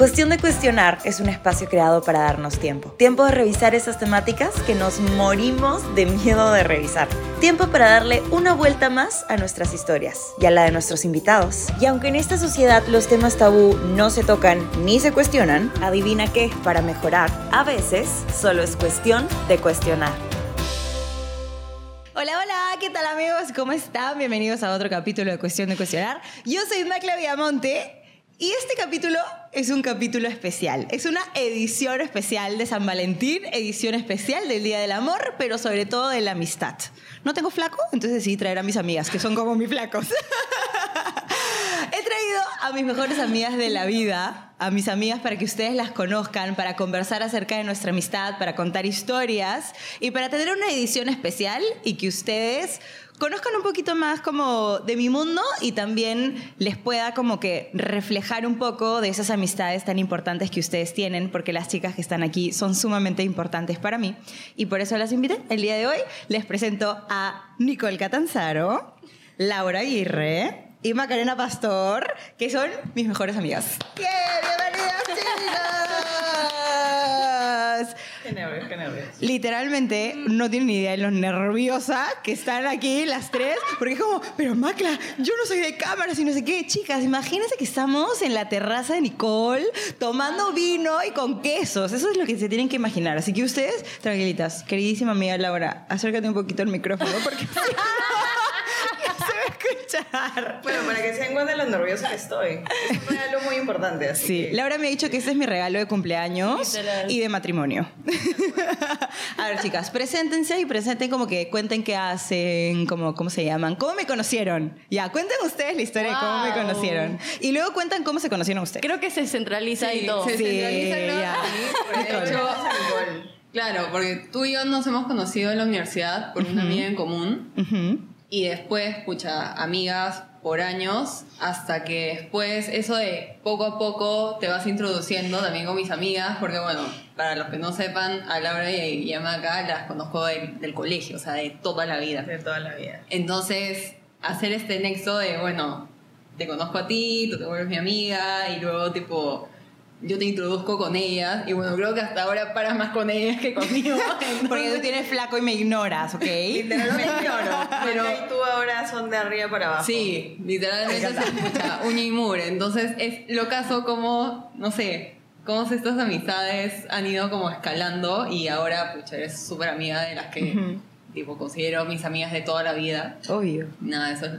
Cuestión de Cuestionar es un espacio creado para darnos tiempo. Tiempo de revisar esas temáticas que nos morimos de miedo de revisar. Tiempo para darle una vuelta más a nuestras historias y a la de nuestros invitados. Y aunque en esta sociedad los temas tabú no se tocan ni se cuestionan, adivina qué, para mejorar, a veces solo es cuestión de cuestionar. Hola, hola, ¿qué tal amigos? ¿Cómo están? Bienvenidos a otro capítulo de Cuestión de Cuestionar. Yo soy Macla Viamonte y este capítulo es un capítulo especial. Es una edición especial de San Valentín, edición especial del Día del Amor, pero sobre todo de la amistad. No tengo flaco, entonces decidí traer a mis amigas, que son como mis flacos. He traído a mis mejores amigas de la vida, a mis amigas para que ustedes las conozcan, para conversar acerca de nuestra amistad, para contar historias y para tener una edición especial y que ustedes conozcan un poquito más como de mi mundo y también les pueda como que reflejar un poco de esas amistades tan importantes que ustedes tienen, porque las chicas que están aquí son sumamente importantes para mí. Y por eso las invité. El día de hoy les presento a Nicole Catanzaro, Laura Aguirre y Macarena Pastor, que son mis mejores amigas. ¡Bienvenidas, chicas! Qué nervios, qué nervios. Literalmente no tienen ni idea de lo nerviosa que están aquí las tres, porque es como, pero Macla, yo no soy de cámaras y no sé qué. Chicas, imagínense que estamos en la terraza de Nicole tomando vino y con quesos. Eso es lo que se tienen que imaginar. Así que ustedes, tranquilitas, queridísima amiga Laura, acércate un poquito al micrófono porque si no, no se va a escuchar. Bueno, para que se den cuenta de lo nerviosa que estoy. Es un regalo muy importante, así Sí, que- Laura me ha dicho que este es mi regalo de cumpleaños Literal. y de matrimonio. A ver, chicas, preséntense y presenten como que cuenten qué hacen, cómo, cómo se llaman, cómo me conocieron. Ya, cuenten ustedes la historia de cómo me conocieron. Y luego cuentan cómo se conocieron ustedes. Creo que se centraliza ahí todo. se Sí, centraliza de hecho, hecho, Nicole. claro, porque tú y yo nos hemos conocido en la universidad por una amiga en común Ujú. Y después, pucha, amigas por años, hasta que después eso de poco a poco te vas introduciendo también con mis amigas, porque bueno, para los que no sepan, a Laura y a Maca las conozco del, del colegio, o sea, de toda la vida. De toda la vida. Entonces, hacer este nexo de, bueno, te conozco a ti, tú te vuelves mi amiga, y luego, tipo, yo te introduzco con ellas, y bueno, creo que hasta ahora paras más con ellas que conmigo. Porque tú tienes flaco y me ignoras, ¿ok? Literalmente lloro. Pero- Pero y tú ahora son de arriba para abajo. Sí, literalmente se escucha uña y mure. Entonces, es lo caso como, no sé, cómo estas amistades han ido como escalando, y ahora, pucha, eres súper amiga de las que, tipo, considero mis amigas de toda la vida. Obvio. Nada, eso es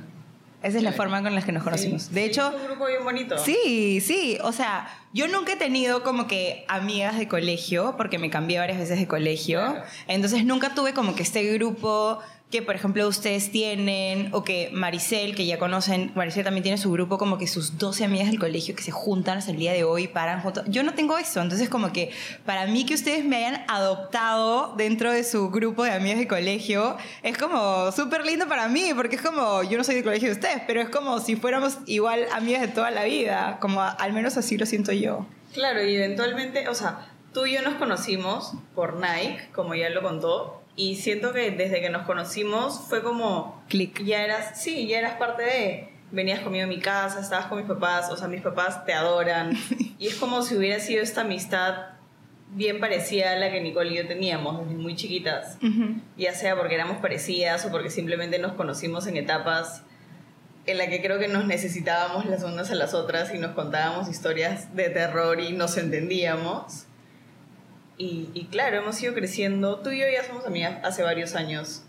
Esa es la forma con la que nos conocimos. De hecho, Es un grupo bien bonito. Sí, sí, o sea, yo nunca he tenido como que amigas de colegio, porque me cambié varias veces de colegio, Claro. entonces nunca tuve como que este grupo que por ejemplo ustedes tienen, o que Maricel, que ya conocen, Maricel también tiene su grupo como que sus 12 amigas del colegio que se juntan hasta el día de hoy, paran juntos. Yo no tengo eso, entonces como que para mí que ustedes me hayan adoptado dentro de su grupo de amigas de colegio, es como súper lindo para mí, porque es como, yo no soy de colegio de ustedes, pero es como si fuéramos igual amigas de toda la vida, como al menos así lo siento yo. Claro, y eventualmente, o sea, tú y yo nos conocimos por Nike, como ya lo contó, y siento que desde que nos conocimos fue como... Click. Ya eras, sí, ya eras parte de... Venías conmigo a mi casa, estabas con mis papás, o sea, mis papás te adoran. Y es como si hubiera sido esta amistad bien parecida a la que Nicole y yo teníamos desde muy chiquitas. Ya sea porque éramos parecidas o porque simplemente nos conocimos en etapas en la que creo que nos necesitábamos las unas a las otras y nos contábamos historias de terror y nos entendíamos. Y, y claro, hemos ido creciendo. Tú y yo ya somos amigas hace varios años.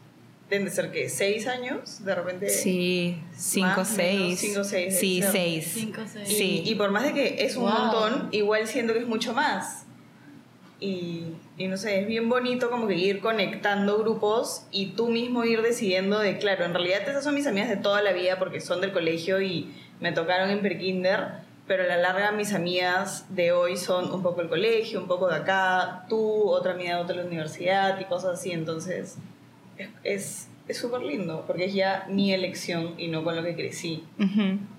Deben de ser que seis años, de repente. Sí, cinco, Más, seis. menos, cinco, seis, Sí, ser. seis. Cinco, seis. Y, Sí. y por más de que es un Wow. montón, igual siento que es mucho más. Y, y no sé, es bien bonito como que ir conectando grupos y tú mismo ir decidiendo de, claro, en realidad esas son mis amigas de toda la vida porque son del colegio y me tocaron en prekinder, pero a la larga mis amigas de hoy son un poco el colegio, un poco de acá, tú, otra amiga de otra de la universidad y cosas así, entonces es- es es súper lindo porque es ya mi elección y no con lo que crecí.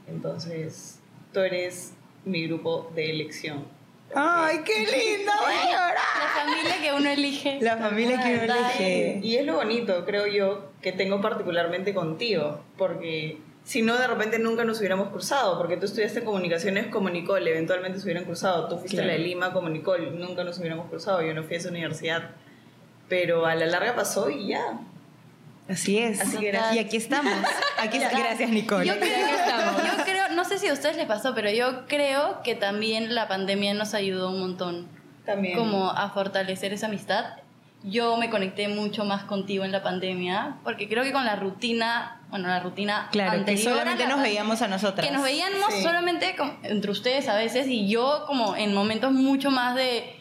Entonces, tú eres mi grupo de elección. Ay, qué lindo, voy a llorar. La familia que uno elige. La familia que uno elige. Y es lo bonito, creo yo, que tengo particularmente contigo, porque Si no, de repente nunca nos hubiéramos cruzado, porque tú estudiaste comunicaciones como Nicole, eventualmente se hubieran cruzado. Tú fuiste a la de Lima como Nicole, nunca nos hubiéramos cruzado. Yo no fui a esa universidad. Pero a la larga pasó y ya. Así es. Así que y aquí estamos. Aquí está. Gracias, Nicole. Yo creo, yo creo, no sé si a ustedes les pasó, pero yo creo que también la pandemia nos ayudó un montón. También. Como a fortalecer esa amistad. Yo me conecté mucho más contigo en la pandemia, porque creo que con la rutina, bueno, la rutina Claro, que anterior a solamente la nos veíamos a nosotras. Que nos veíamos Sí. solamente como entre ustedes a veces y yo como en momentos mucho más de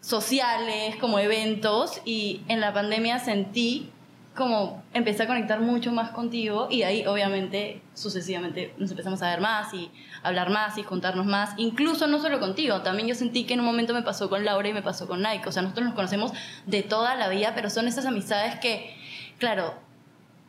sociales, como eventos y en la pandemia sentí como empecé a conectar mucho más contigo y ahí obviamente sucesivamente nos empezamos a ver más y hablar más y juntarnos más, incluso no solo contigo, también yo sentí que en un momento me pasó con Laura y me pasó con Nike, o sea, nosotros nos conocemos de toda la vida, pero son esas amistades que, claro,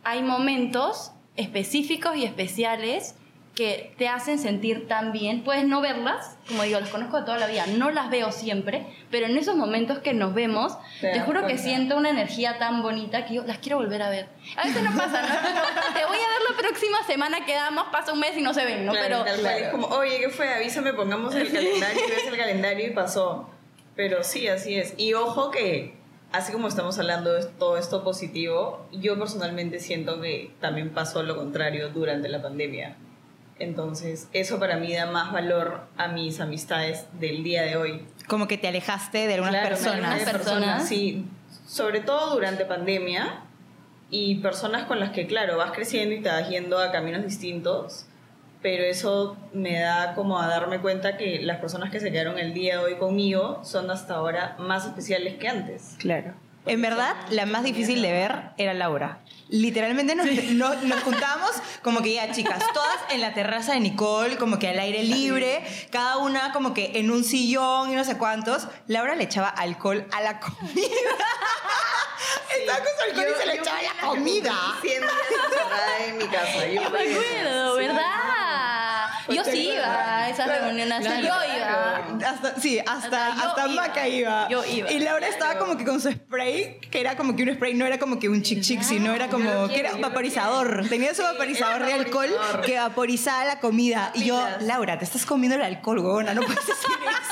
hay momentos específicos y especiales que te hacen sentir tan bien. Puedes no verlas, como digo, las conozco de toda la vida, no las veo siempre, pero en esos momentos que nos vemos, Te te, juro que siento una energía tan bonita que yo las quiero volver a ver. A veces no pasa, ¿no? te voy a ver la próxima semana, quedamos, pasa un mes y no se ven, ¿no? Claro, pero cual. Es como, oye, ¿qué fue? Avísame, pongamos el calendario ves el calendario y pasó. Pero sí, así es. Y ojo que, así como estamos hablando de todo esto positivo, yo personalmente siento que también pasó lo contrario durante la pandemia. Entonces, eso para mí da más valor a mis amistades del día de hoy. Como que te alejaste de algunas Claro, personas. de Personas. Sí, sobre todo durante pandemia y personas con las que, claro, vas creciendo y te vas yendo a caminos distintos, pero eso me da como a darme cuenta que las personas que se quedaron el día de hoy conmigo son hasta ahora más especiales que antes. Claro. En verdad, la más difícil de ver era Laura. Literalmente nos, no- nos juntábamos como que ya, chicas, todas en la terraza de Nicole, como que al aire libre, cada una como que en un sillón y no sé cuántos. Laura le echaba alcohol a la comida. Estaba con su alcohol y se le echaba a la comida. cumplí 100 días encerrada en mi casa. Yo me acuerdo, Sí. ¿verdad? Yo ¿Te sí iba a esas reuniones, hasta yo iba. Hasta, sí, hasta, Hasta yo hasta iba. Maca iba. Yo iba. Y Laura estaba como que con su spray, que era como que un spray, no era como que un chic chic, sino era como lo que quiero, era lo vaporizador. Tenía su Sí, vaporizador de alcohol vaporizador. que vaporizaba la comida. Y yo. Laura, te estás comiendo el alcohol, huevona, no puedes decir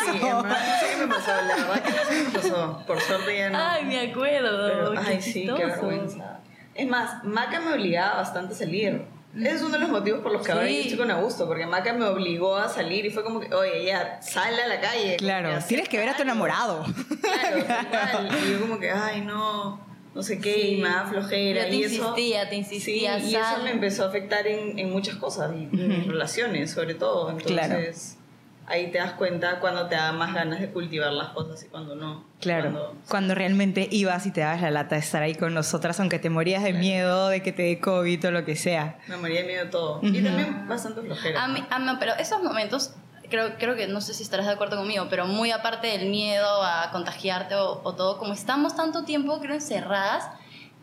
Sí, eso. sí que me pasó, la verdad que sí me pasó. Por suerte ya no. Ay, me acuerdo. Pero, qué ay, sí, qué vergüenza. Es más, Maca me obligaba bastante a salir. Ese es uno de los motivos por los que ahora Sí. yo estoy con Augusto, porque Maca me obligó a salir y fue como que, oye, ya, sal a la calle. Claro, tienes que ver a tu enamorado. Claro, cual. Y yo como que, ay, no, no sé qué, y me da flojera. Yo te y eso, insistía, te insistía, Sí, y eso me empezó a afectar en, en muchas cosas, y en mis relaciones sobre todo. Entonces, ahí te das cuenta cuando te da más ganas de cultivar las cosas y cuando no. Claro, Cuando- cuando realmente ibas y te dabas la lata de estar ahí con nosotras, aunque te morías de miedo, de que te dé COVID o lo que sea. Me moría de miedo todo. Y Ujú. también bastante flojera. A mí, a mí- pero esos momentos, creo, creo que no sé si estarás de acuerdo conmigo, pero muy aparte del miedo a contagiarte o, o todo, como estamos tanto tiempo, creo, encerradas,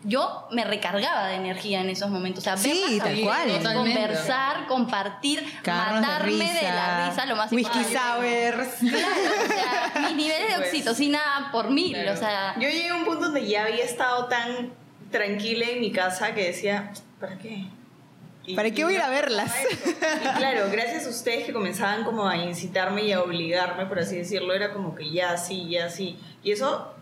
yo me recargaba de energía en esos momentos. O sea, Sí, tal cual. Conversar, compartir, matarme de, la risa, lo más Whisky importante. sours. Claro, o sea, mis niveles de Pues, oxitocina por mil, Claro. o sea... Yo llegué a un punto donde ya había estado tan tranquila en mi casa que decía, ¿para qué? Y- ¿Para qué voy a ir a verlas? Y claro, gracias a ustedes que comenzaban como a incitarme y a obligarme, por así decirlo, era como que ya sí, ya sí. Y eso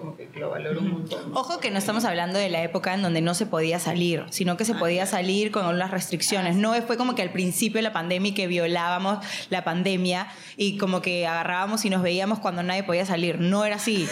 como que lo valoro un montón. Ojo que no estamos hablando de la época en donde no se podía salir, sino que se Ah, podía salir con unas restricciones. No fue como que al principio de la pandemia y que violábamos la pandemia y como que agarrábamos y nos veíamos cuando nadie podía salir. No era así.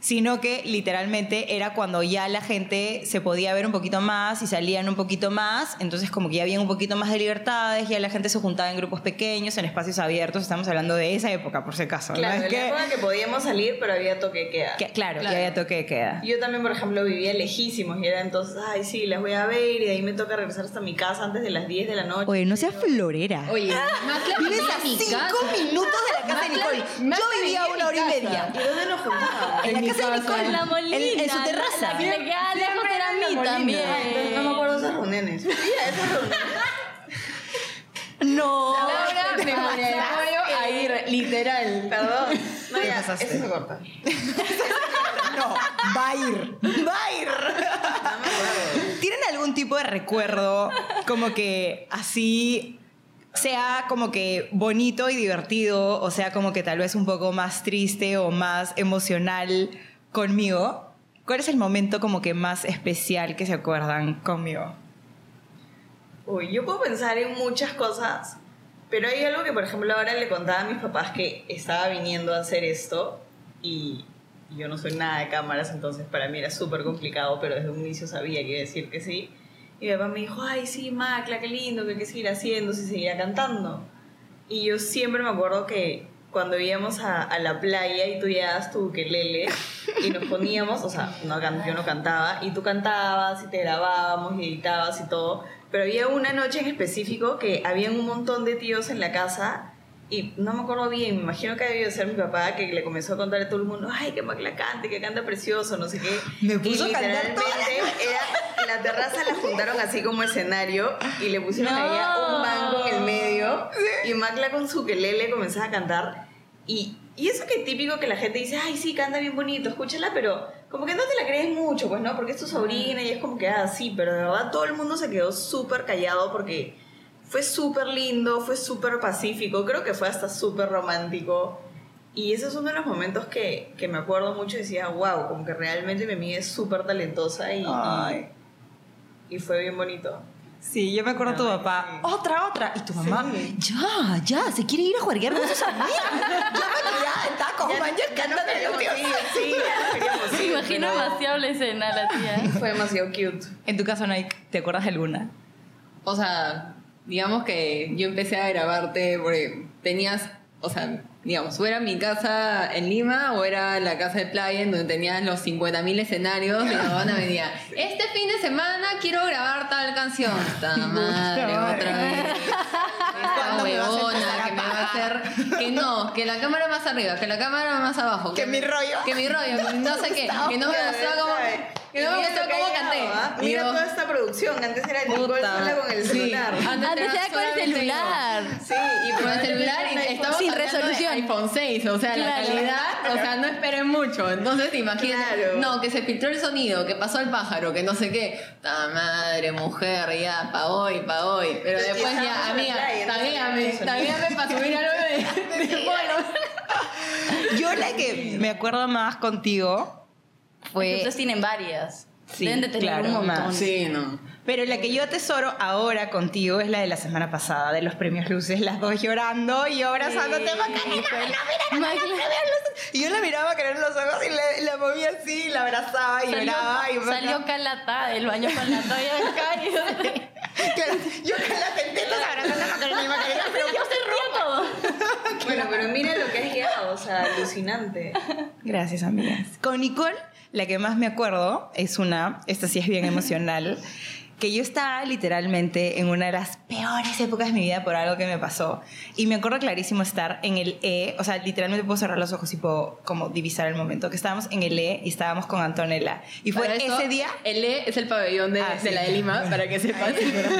Sino que literalmente era cuando ya la gente se podía ver un poquito más y salían un poquito más, entonces como que ya había un poquito más de libertades, ya la gente se juntaba en grupos pequeños, en espacios abiertos, estamos hablando de esa época por si acaso. ¿no? Claro, Es en que- la época que podíamos salir, pero había toque de queda. que- claro, Claro. ya había toque de queda. Yo también, por ejemplo, vivía lejísimos y era entonces, ay, sí, las voy a ver y de ahí me toca regresar hasta mi casa antes de las 10 de la noche. Oye, no seas florera. Oye, Macla Vives vivía a en mi cinco casa. minutos de la casa de Nicole. Yo vivía una hora y media. ¿Y dónde nos juntábamos? En la mi casa de casa. Nicole. En la molina. En, en su terraza. La, que le queda lejos era mí también. Entonces, no me acuerdo de esas reuniones. Esas reuniones. No. Laura de ir, literal. Perdón. No, ya, eso se corta. No, va a ir. Va a ir. No me acuerdo. ¿Tienen algún tipo de recuerdo como que así sea como que bonito y divertido, o sea como que tal vez un poco más triste o más emocional conmigo? ¿Cuál es el momento como que más especial que se acuerdan conmigo? Uy, yo puedo pensar en muchas cosas, pero hay algo que, por ejemplo, ahora le contaba a mis papás que estaba viniendo a hacer esto y yo no soy nada de cámaras, entonces para mí era súper complicado, pero desde un inicio sabía que decir que sí. Y mi papá me dijo, ay, sí, Macla, qué lindo, que hay que seguir haciendo, si seguirá cantando. Y yo siempre me acuerdo que cuando íbamos a, a la playa y tú llevabas tu ukelele y nos poníamos, o sea, no, yo no cantaba, y tú cantabas y te grabábamos y editabas y todo, pero había una noche en específico que habían un montón de tíos en la casa y no me acuerdo bien, me imagino que debió ser mi papá que le comenzó a contar a todo el mundo, ay, que Macla cante, que canta precioso, no sé qué. Me puso y a literalmente la era, la terraza la juntaron así como escenario y le pusieron allá un banco en el medio y Macla con su quelele comenzaba a cantar y, y eso que es típico que la gente dice, ay, sí, canta bien bonito, escúchala, pero como que no te la crees mucho, pues no, porque es tu sobrina y es como que, ah, sí, pero de verdad todo el mundo se quedó súper callado porque fue súper lindo, fue súper pacífico, creo que fue hasta súper romántico. Y ese es uno de los momentos que, que me acuerdo mucho y decía, wow, como que realmente mi amiga es súper talentosa y, Ay. y, y fue bien bonito. Sí, yo me acuerdo de tu papá, sí. otra, otra. Y tu mamá, Sí. ya, ya, se quiere ir a jugar con sus amigas. ya me ya, está como man, ya ya no de queríamos ir, sí, ya Me imagino pero demasiado la escena, la tía. Fue demasiado cute. En tu caso, Nike, ¿te acuerdas de alguna? O sea, digamos que yo empecé a grabarte porque tenías, o sea, digamos, o era mi casa en Lima o era la casa de playa en donde tenías los 50.000 escenarios y la banda venía, este fin de semana quiero grabar tal canción. Esta madre, otra vez. Esta ¿Cuándo me vas a huevona que me va a hacer, que no, que la cámara más arriba, que la cámara más abajo. Que mi rollo. Que mi rollo, no sé qué, que no me gustó como, que no me gustó cómo canté. Y Mira yo, toda esta producción. Antes era Nicole Puta. sola con el Sí. celular. Antes era con el celular. Sí, y con el celular y estamos Sin de resolución. iPhone 6, o sea, la calidad, o sea, no esperen mucho. Entonces, imagínate, Claro. no, que se filtró el sonido, que pasó el pájaro, que no sé qué. Ta madre, mujer, ya, pa' hoy, pa' hoy. Pero después ya ya, amiga, taguéame, taguéame para subir algo de, de polo. Yo la que me acuerdo más contigo fue... Ustedes tienen varias. Sí, Deben de tener claro, un montón. Sí, no. Pero la que yo atesoro ahora contigo es la de la semana pasada, de los premios luces, las dos llorando y abrazándote, Macarena, fue- mira. Y yo la miraba con los ojos y la, la movía así, la abrazaba y Salió, lloraba. Y salió calata del baño con la toalla acá y Claro, yo con las tentetas abrazando a Macarena y Macarena, pero yo se río todo. Bueno, pero mira lo que has llegado, o sea, alucinante. Gracias, amigas. Con Nicole, la que más me acuerdo es una, esta sí es bien emocional, que yo estaba literalmente en una de las peores épocas de mi vida por algo que me pasó. Y me acuerdo clarísimo estar en el E, o sea, literalmente puedo cerrar los ojos y puedo como divisar el momento, que estábamos en el E y estábamos con Antonella. Y fue eso, ese día... El E es el pabellón de, Ah, de sí. la de Lima, para que sepan.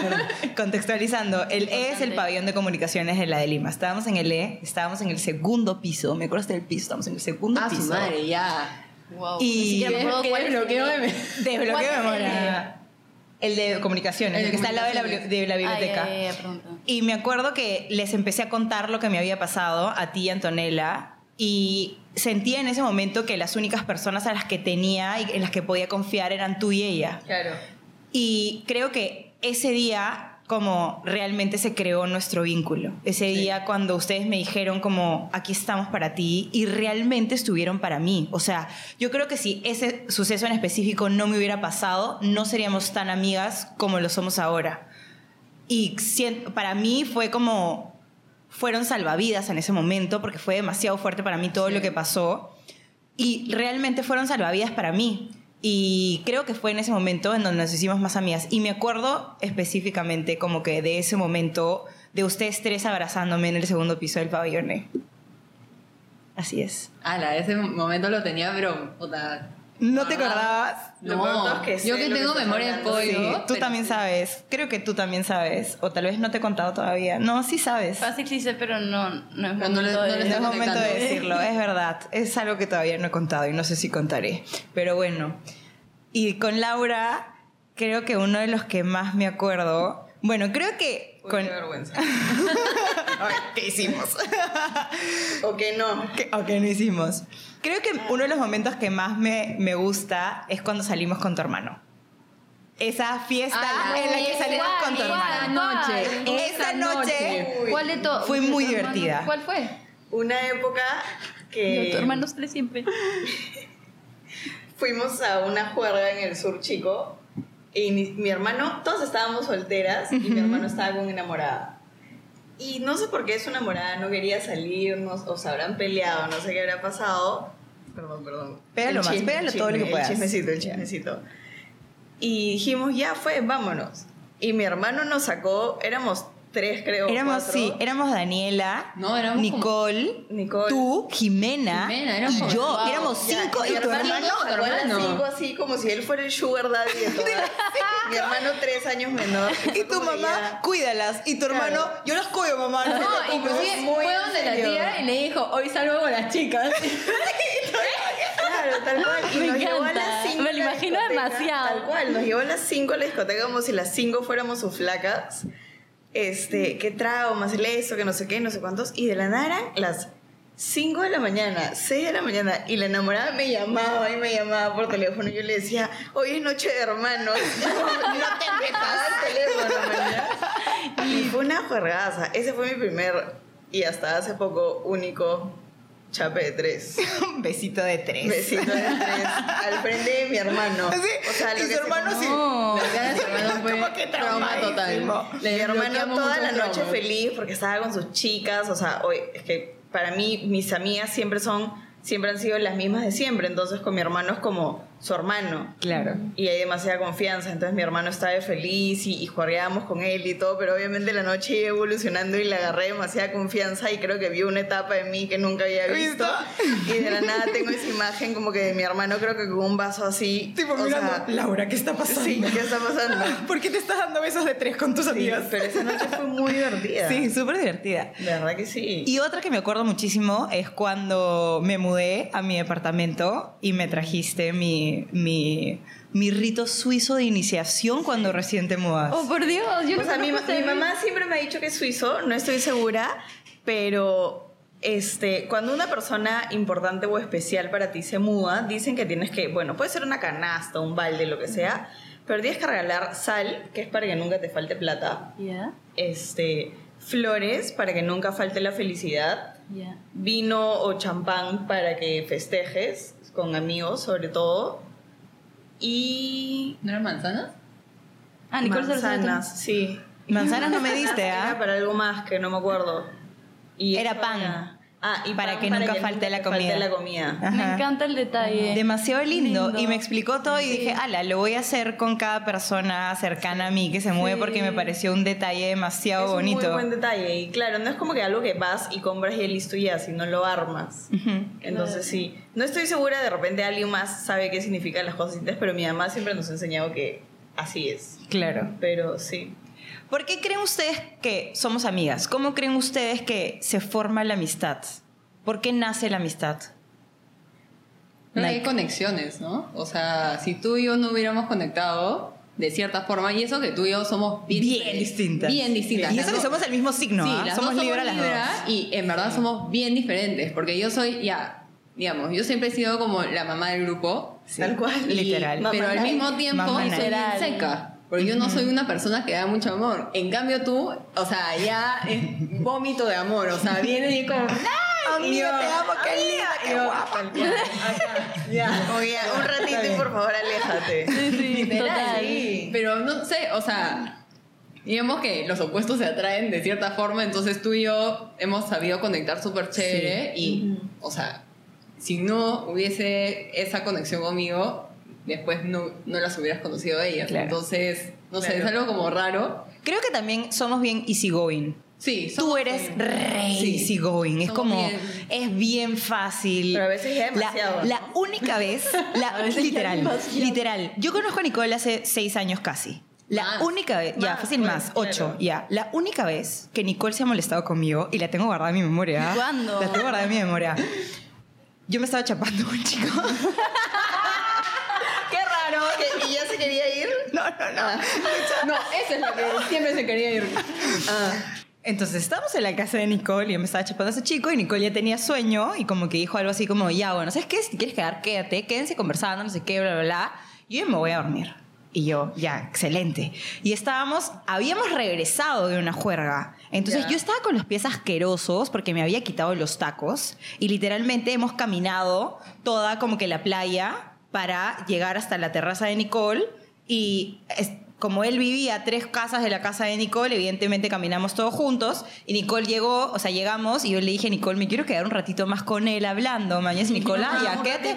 Contextualizando, el E es el pabellón de comunicaciones de la de Lima. Estábamos en el E, estábamos en el segundo piso, me acuerdo hasta el piso, estábamos en el segundo Ah, piso. su madre, ya. Wow. Y- Ni siquiera me ¿Qué- acuerdo qué cuál es el desbloqueo de Desbloqueo ¿Cuál de es el memoria. El de comunicaciones, El el, que está al lado de la, de la biblioteca. Ay, ay, ay. Y me acuerdo que les empecé a contar lo que me había pasado a ti Antonella. Y sentía en ese momento que las únicas personas a las que tenía y en las que podía confiar eran tú y ella. Claro. Y creo que ese día como realmente se creó nuestro vínculo. Ese día cuando ustedes me dijeron como aquí estamos para ti y realmente estuvieron para mí. O sea, yo creo que si ese suceso en específico no me hubiera pasado, no seríamos tan amigas como lo somos ahora. Y para mí fue como fueron salvavidas en ese momento porque fue demasiado fuerte para mí todo lo que pasó y realmente fueron salvavidas para mí. Y creo que fue en ese momento en donde nos hicimos más amigas. Y me acuerdo específicamente como que de ese momento de ustedes tres abrazándome en el segundo piso del pabellón. E. Así es. Ala, ese momento lo tenía, pero puta. ¿No te acordabas? Lo No, peor es que sé yo que lo que tengo estás memoria de hablando. pollo. Sí, tú pero también sabes. Creo que tú también sabes. O tal vez no te he contado todavía. No, sí sabes. Fácil sí sé, pero no, no es Pero no momento le- no de... le No es momento de conectando. decirlo, es verdad. Es algo que todavía no he contado y no sé si contaré. Pero bueno. Y con Laura, creo que uno de los que más me acuerdo. Bueno, creo que. Uy, con- qué vergüenza. Ay, ¿Qué hicimos? o que no. ¿Qué, o qué no hicimos? Creo que uno de los momentos que más me, me gusta es cuando salimos con tu hermano. Esa fiesta Ah, en la que esa salimos con tu igual, hermano. noche. Esa noche Uy. ¿Cuál de todos? Fue muy divertida. ¿Cuál fue? Una época que tu hermano sale siempre. fuimos a una juerga en el sur chico y mi, mi hermano, todos estábamos solteras y mi hermano estaba con enamorada. Y no sé por qué su enamorada no quería salir, no- o se habrán peleado, no sé qué habrá pasado. Perdón, perdón. Pégalo El más, chisme, pégalo todo lo que puedas. El chismecito, el chismecito. Y dijimos, ya fue, vámonos. Y mi hermano nos sacó, éramos tres creo. Éramos, cuatro. sí, éramos Daniela, No, éramos Nicole, Nicole. tú, Jimena, Jimena, éramos y como- yo. wow. Éramos Ya, cinco y mi tu hermano. las hermano. cinco así como si él fuera el sugar daddy de todas. mi hermano tres años menor. Y tu Como mamá, ya- cuídalas. Y tu Claro. hermano, yo las cuido, mamá. No, No, inclusive muy fue donde la tía y le dijo, hoy salgo con las chicas. Claro, tal cual. Y Me nos llevó a encanta. las 5 Me lo imagino demasiado. Tal cual, nos llevó a las 5 a la discoteca como si las 5 fuéramos sus flacas. Este, qué traumas, el eso, que no sé qué, no sé cuántos. Y de la nada eran las 5 de la mañana, 6 de la mañana. Y la enamorada me llamaba y me llamaba por teléfono. Y yo le decía, hoy es noche de hermanos. no te metas al teléfono, mañana. Y fue una juergaza. Ese fue mi primer y hasta hace poco único chape de tres. Un besito de tres. Besito de tres al frente de mi hermano. Sí, O sea, lo y que su hermano sí. No. Hermano fue Como que trauma total. Le mi hermano toda la noche traumas. feliz porque estaba con sus chicas. O sea, hoy, es que para mí mis amigas siempre son, siempre han sido las mismas de siempre. Entonces con mi hermano es como su hermano. Claro. Y hay demasiada confianza, entonces mi hermano estaba feliz y, y jugábamos con él y todo, pero obviamente la noche iba evolucionando y le agarré demasiada confianza y creo que vio una etapa de mí que nunca había visto. Y de la nada tengo esa imagen como que de mi hermano creo que con un vaso así. Tipo, o mirando, sea, Laura, ¿qué está pasando? sí, ¿qué está pasando? ¿Por qué te estás dando besos de tres con tus Sí, amigas? pero esa noche fue muy divertida. Sí, súper divertida. De verdad que sí. Y otra que me acuerdo muchísimo es cuando me mudé a mi departamento y me trajiste mi, mi, mi rito suizo de iniciación cuando recién te mudas. Oh, por Dios. Yo O sea, mi, mi mamá siempre me ha dicho que es suizo, no estoy segura, pero este, cuando una persona importante o especial para ti se muda, dicen que tienes que, bueno, puede ser una canasta, un balde, lo que sea, pero tienes que regalar sal, que es para que nunca te falte plata, Ya, este, flores para que nunca falte la felicidad, ya. vino o champán para que festejes con amigos sobre todo, y ¿No eran manzanas? Ah, Nicole manzanas, sí. Manzanas no me diste, Era ¿ah? para algo más que no me acuerdo. Y Era pan. Ah, y Para pan que nunca falte nunca la te comida. la comida. Me encanta el detalle. Demasiado lindo. Lindo. Y me explicó todo y Sí. dije, ala, lo voy a hacer con cada persona cercana a mí que se mueve Sí. porque me pareció un detalle demasiado es bonito. un muy buen detalle. Y claro, no es como que algo que vas y compras y listo ya, sino lo armas. Entonces sí. No estoy segura, de repente alguien más sabe qué significan las cositas, pero mi mamá siempre nos ha enseñado que así es. Claro. Pero sí. ¿Por qué creen ustedes que somos amigas? ¿Cómo creen ustedes que se forma la amistad? ¿Por qué nace la amistad? Que hay conexiones, ¿no? O sea, si tú y yo no hubiéramos conectado de cierta forma, y eso que tú y yo somos bien, Bien distintas. Bien distintas. Y eso que somos el mismo signo, Sí, ¿ah? las somos dos Libra las Libra dos. Y en verdad somos bien diferentes, porque yo soy, ya, digamos, yo siempre he sido como la mamá del grupo. Sí, Tal cual. Literal. Mamá pero al mismo tiempo soy bien seca. Porque yo no soy una persona que da mucho amor. En cambio tú, o sea, ya es vómito de amor. O sea, viene y como... Yo, te amo, qué linda, qué guapa. ya. Oye, un ratito y por favor aléjate. Sí, sí, total. sí. Pero no sé, o sea, digamos que los opuestos se atraen de cierta forma, entonces tú y yo hemos sabido conectar súper chévere y, o sea, si no hubiese esa conexión conmigo, después no, no las hubieras conocido a ellas. Claro. Entonces, no sé, Claro. es algo como raro. Creo que también somos bien easygoing. Sí, Tú eres re Sí. easygoing. Es como, bien- es bien fácil. Pero a veces ya demasiado, La, ¿no? la única vez, la, literal, literal. Yo conozco a Nicole hace seis años casi. La Más. única vez, ya, fácil más, ocho, claro. ya. La única vez que Nicole se ha molestado conmigo, y la tengo guardada en mi memoria. ¿Cuándo? La tengo guardada en mi memoria. Yo me estaba chapando un chico. Que- ya se quería ir. No, no, no. No, esa es la que siempre se quería ir. Ah. Entonces estábamos en la casa de Nicole y yo me estaba chapando a ese chico y Nicole ya tenía sueño y como que dijo algo así como, ya, bueno, ¿sabes qué? Si quieres quedar, quédate, quédense conversando, no sé qué, bla, bla, bla. Y yo me voy a dormir. Y yo, ya, excelente. Y estábamos, habíamos regresado de una juerga. Entonces yo estaba con los pies asquerosos porque me había quitado los tacos y literalmente hemos caminado toda como que la playa para llegar hasta la terraza de Nicole y es- como él vivía a tres casas de la casa de Nicole, evidentemente caminamos todos juntos y Nicole llegó, o sea, llegamos y yo le dije, Nicole, me quiero quedar un ratito más con él hablando. Mañana es Nicole, ah, ya, Un quédate.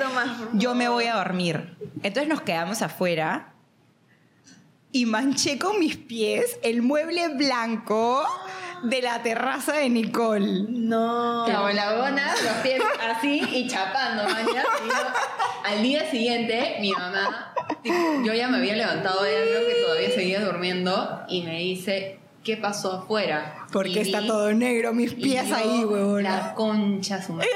Yo me voy a dormir. Entonces nos quedamos afuera y manché con mis pies el mueble blanco de la terraza de Nicole. No. Como la gona, los pies así y chapando, mañana. Al día siguiente, mi mamá, tipo, yo ya me había levantado, ella creo que todavía seguía durmiendo, y me dice, ¿qué pasó afuera? Porque está vi- todo negro, mis pies ahí, huevona. La concha su madre.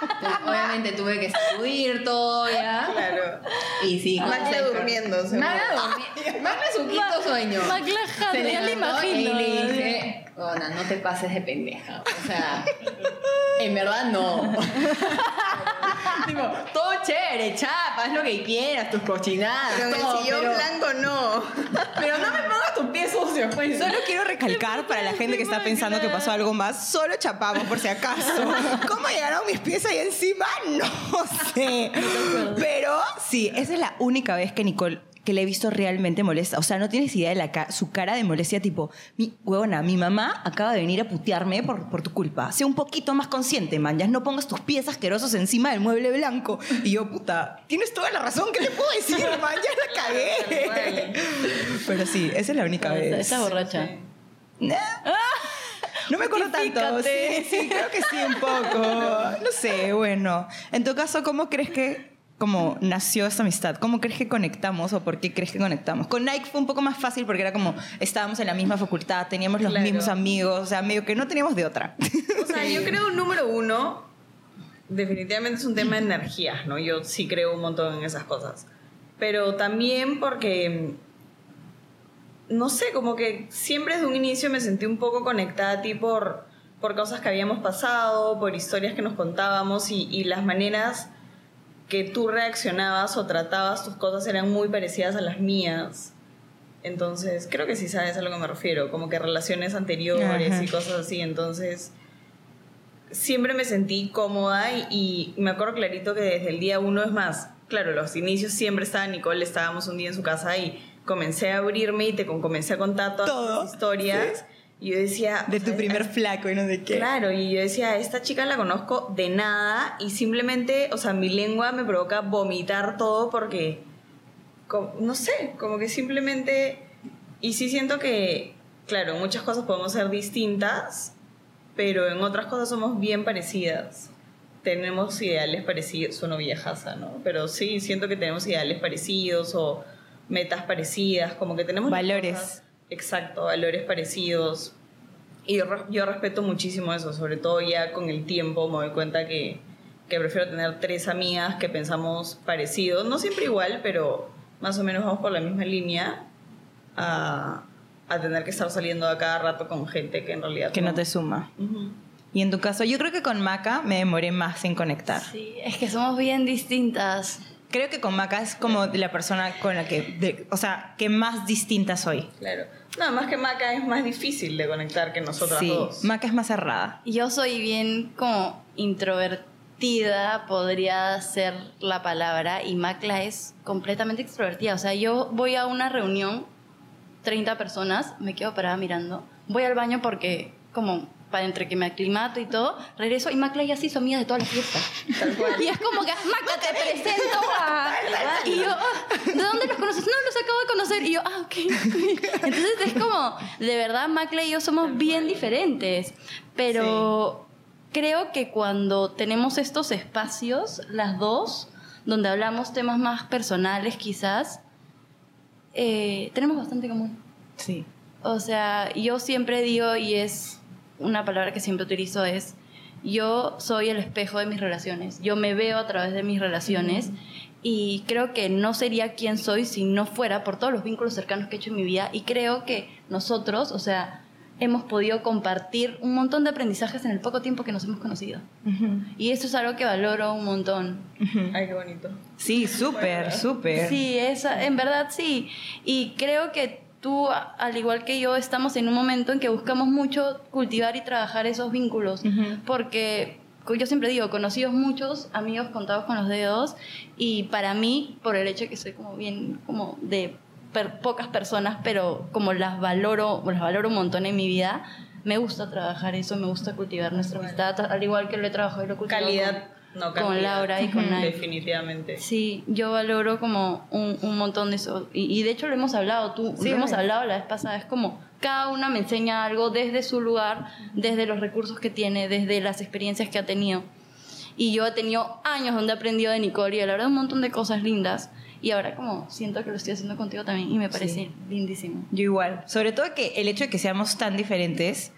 Entonces, obviamente tuve que sacudir todo ya. Claro. Y sí, Magla durmiendo. Magla durmiendo. Magla su quinto sueño. Magla Jade, Se ya le imagino. Y le dije, Ona, no te pases de pendeja. O sea, en verdad no. Tipo, todo chévere, chapa, haz lo que quieras, tus cochinadas. Pero en el sillón pero, blanco no. pero no me pongas tus pies sucios, pues. Solo quiero recalcar para la gente que está pensando que pasó algo más, solo chapamos por si acaso. ¿Cómo llegaron mis pies ahí encima? No sé. Pero sí, esa es la única vez que Nicole que le he visto realmente molesta. O sea, no tienes idea de la ca- su cara de molestia, tipo, mi huevona, mi mamá acaba de venir a putearme por, por tu culpa. Sé un poquito más consciente, man. Ya no pongas tus pies asquerosos encima del mueble blanco. Y yo, puta, tienes toda la razón. ¿Qué te puedo decir, man? Ya la cagué. Pero sí, esa es la única vez. Esta borracha. Nah. No me acuerdo tanto. Sí, sí, creo que sí, un poco. No sé, bueno. En tu caso, ¿cómo crees que como nació esta amistad? ¿Cómo crees que conectamos o por qué crees que conectamos? Con Nike fue un poco más fácil porque era como estábamos en la misma facultad, teníamos los Claro. mismos amigos, o sea, medio que no teníamos de otra. O sea, yo creo, número uno, definitivamente es un tema de energías, ¿no? Yo sí creo un montón en esas cosas. Pero también porque, no sé, como que siempre desde un inicio me sentí un poco conectada a ti por, por cosas que habíamos pasado, por historias que nos contábamos y, y las maneras que tú reaccionabas o tratabas tus cosas eran muy parecidas a las mías. Entonces, creo que sí sabes a lo que me refiero, como que relaciones anteriores Ajá. y cosas así. Entonces, siempre me sentí cómoda y, y me acuerdo clarito que desde el día uno es más, claro, los inicios siempre estaba Nicole, estábamos un día en su casa y comencé a abrirme y te con- comencé a contar todas las historias. Y yo decía... De tu primer flaco y no sé qué. Claro, y yo decía, esta chica la conozco de nada y simplemente, o sea, mi lengua me provoca vomitar todo porque, no sé, como que simplemente, y sí siento que, claro, en muchas cosas podemos ser distintas, pero en otras cosas somos bien parecidas. Tenemos ideales parecidos, sueno viejaza, ¿no? Pero sí, siento que tenemos ideales parecidos o metas parecidas, como que tenemos... Valores. Exacto, valores parecidos. Y yo, re- yo respeto muchísimo eso, sobre todo ya con el tiempo me doy cuenta que, que prefiero tener tres amigas que pensamos parecido, no siempre igual, pero más o menos vamos por la misma línea, a, a tener que estar saliendo a cada rato con gente que en realidad... Que no te suma. Y en tu caso, yo creo que con Maca me demoré más en conectar. Sí, es que somos bien distintas. Creo que con Maca es como la persona con la que, de- o sea, que más distinta soy. Claro. No, más que Maca es más difícil de conectar que nosotras sí, dos. Maca es más cerrada. Yo soy bien como introvertida, podría ser la palabra, y Macla es completamente extrovertida. O sea, yo voy a una reunión, 30 personas, me quedo parada mirando, voy al baño porque como para entre que me aclimato y todo, regreso y Macla ya se hizo amiga de toda la fiesta. Y es como que, Macla, te presento a... Y yo, ah, ¿de dónde los conoces? No, los acabo de conocer. Y yo, ah, ok. ok. Entonces es como, de verdad, Macla y yo somos bien diferentes. Pero creo que cuando tenemos estos espacios, las dos, donde hablamos temas más personales quizás, eh, tenemos bastante común. Sí. O sea, yo siempre digo, y es una palabra que siempre utilizo, es yo soy el espejo de mis relaciones. Yo me veo a través de mis relaciones y creo que no sería quien soy si no fuera por todos los vínculos cercanos que he hecho en mi vida y creo que nosotros, o sea, hemos podido compartir un montón de aprendizajes en el poco tiempo que nos hemos conocido. Y eso es algo que valoro un montón. Ay, qué bonito. Sí, súper, súper. Sí, esa, en verdad sí. Y creo que tú, al igual que yo, estamos en un momento en que buscamos mucho cultivar y trabajar esos vínculos. Porque yo siempre digo, conocidos muchos, amigos contados con los dedos. Y para mí, por el hecho de que soy como bien, como de per- pocas personas, pero como las valoro, las valoro un montón en mi vida. Me gusta trabajar eso, me gusta cultivar nuestra amistad, al igual que lo he trabajado y lo he cultivado Calidad, no con. Laura y con Nike. Definitivamente. Sí, yo valoro como un, un montón de eso. Y, y de hecho lo hemos hablado, tú, Sí, lo hemos hablado la vez pasada. Es como cada una me enseña algo desde su lugar, desde los recursos que tiene, desde las experiencias que ha tenido. Y yo he tenido años donde he aprendido de Nicole y la verdad un montón de cosas lindas. Y ahora como siento que lo estoy haciendo contigo también y me parece Sí. lindísimo. Yo igual. Sobre todo que el hecho de que seamos tan diferentes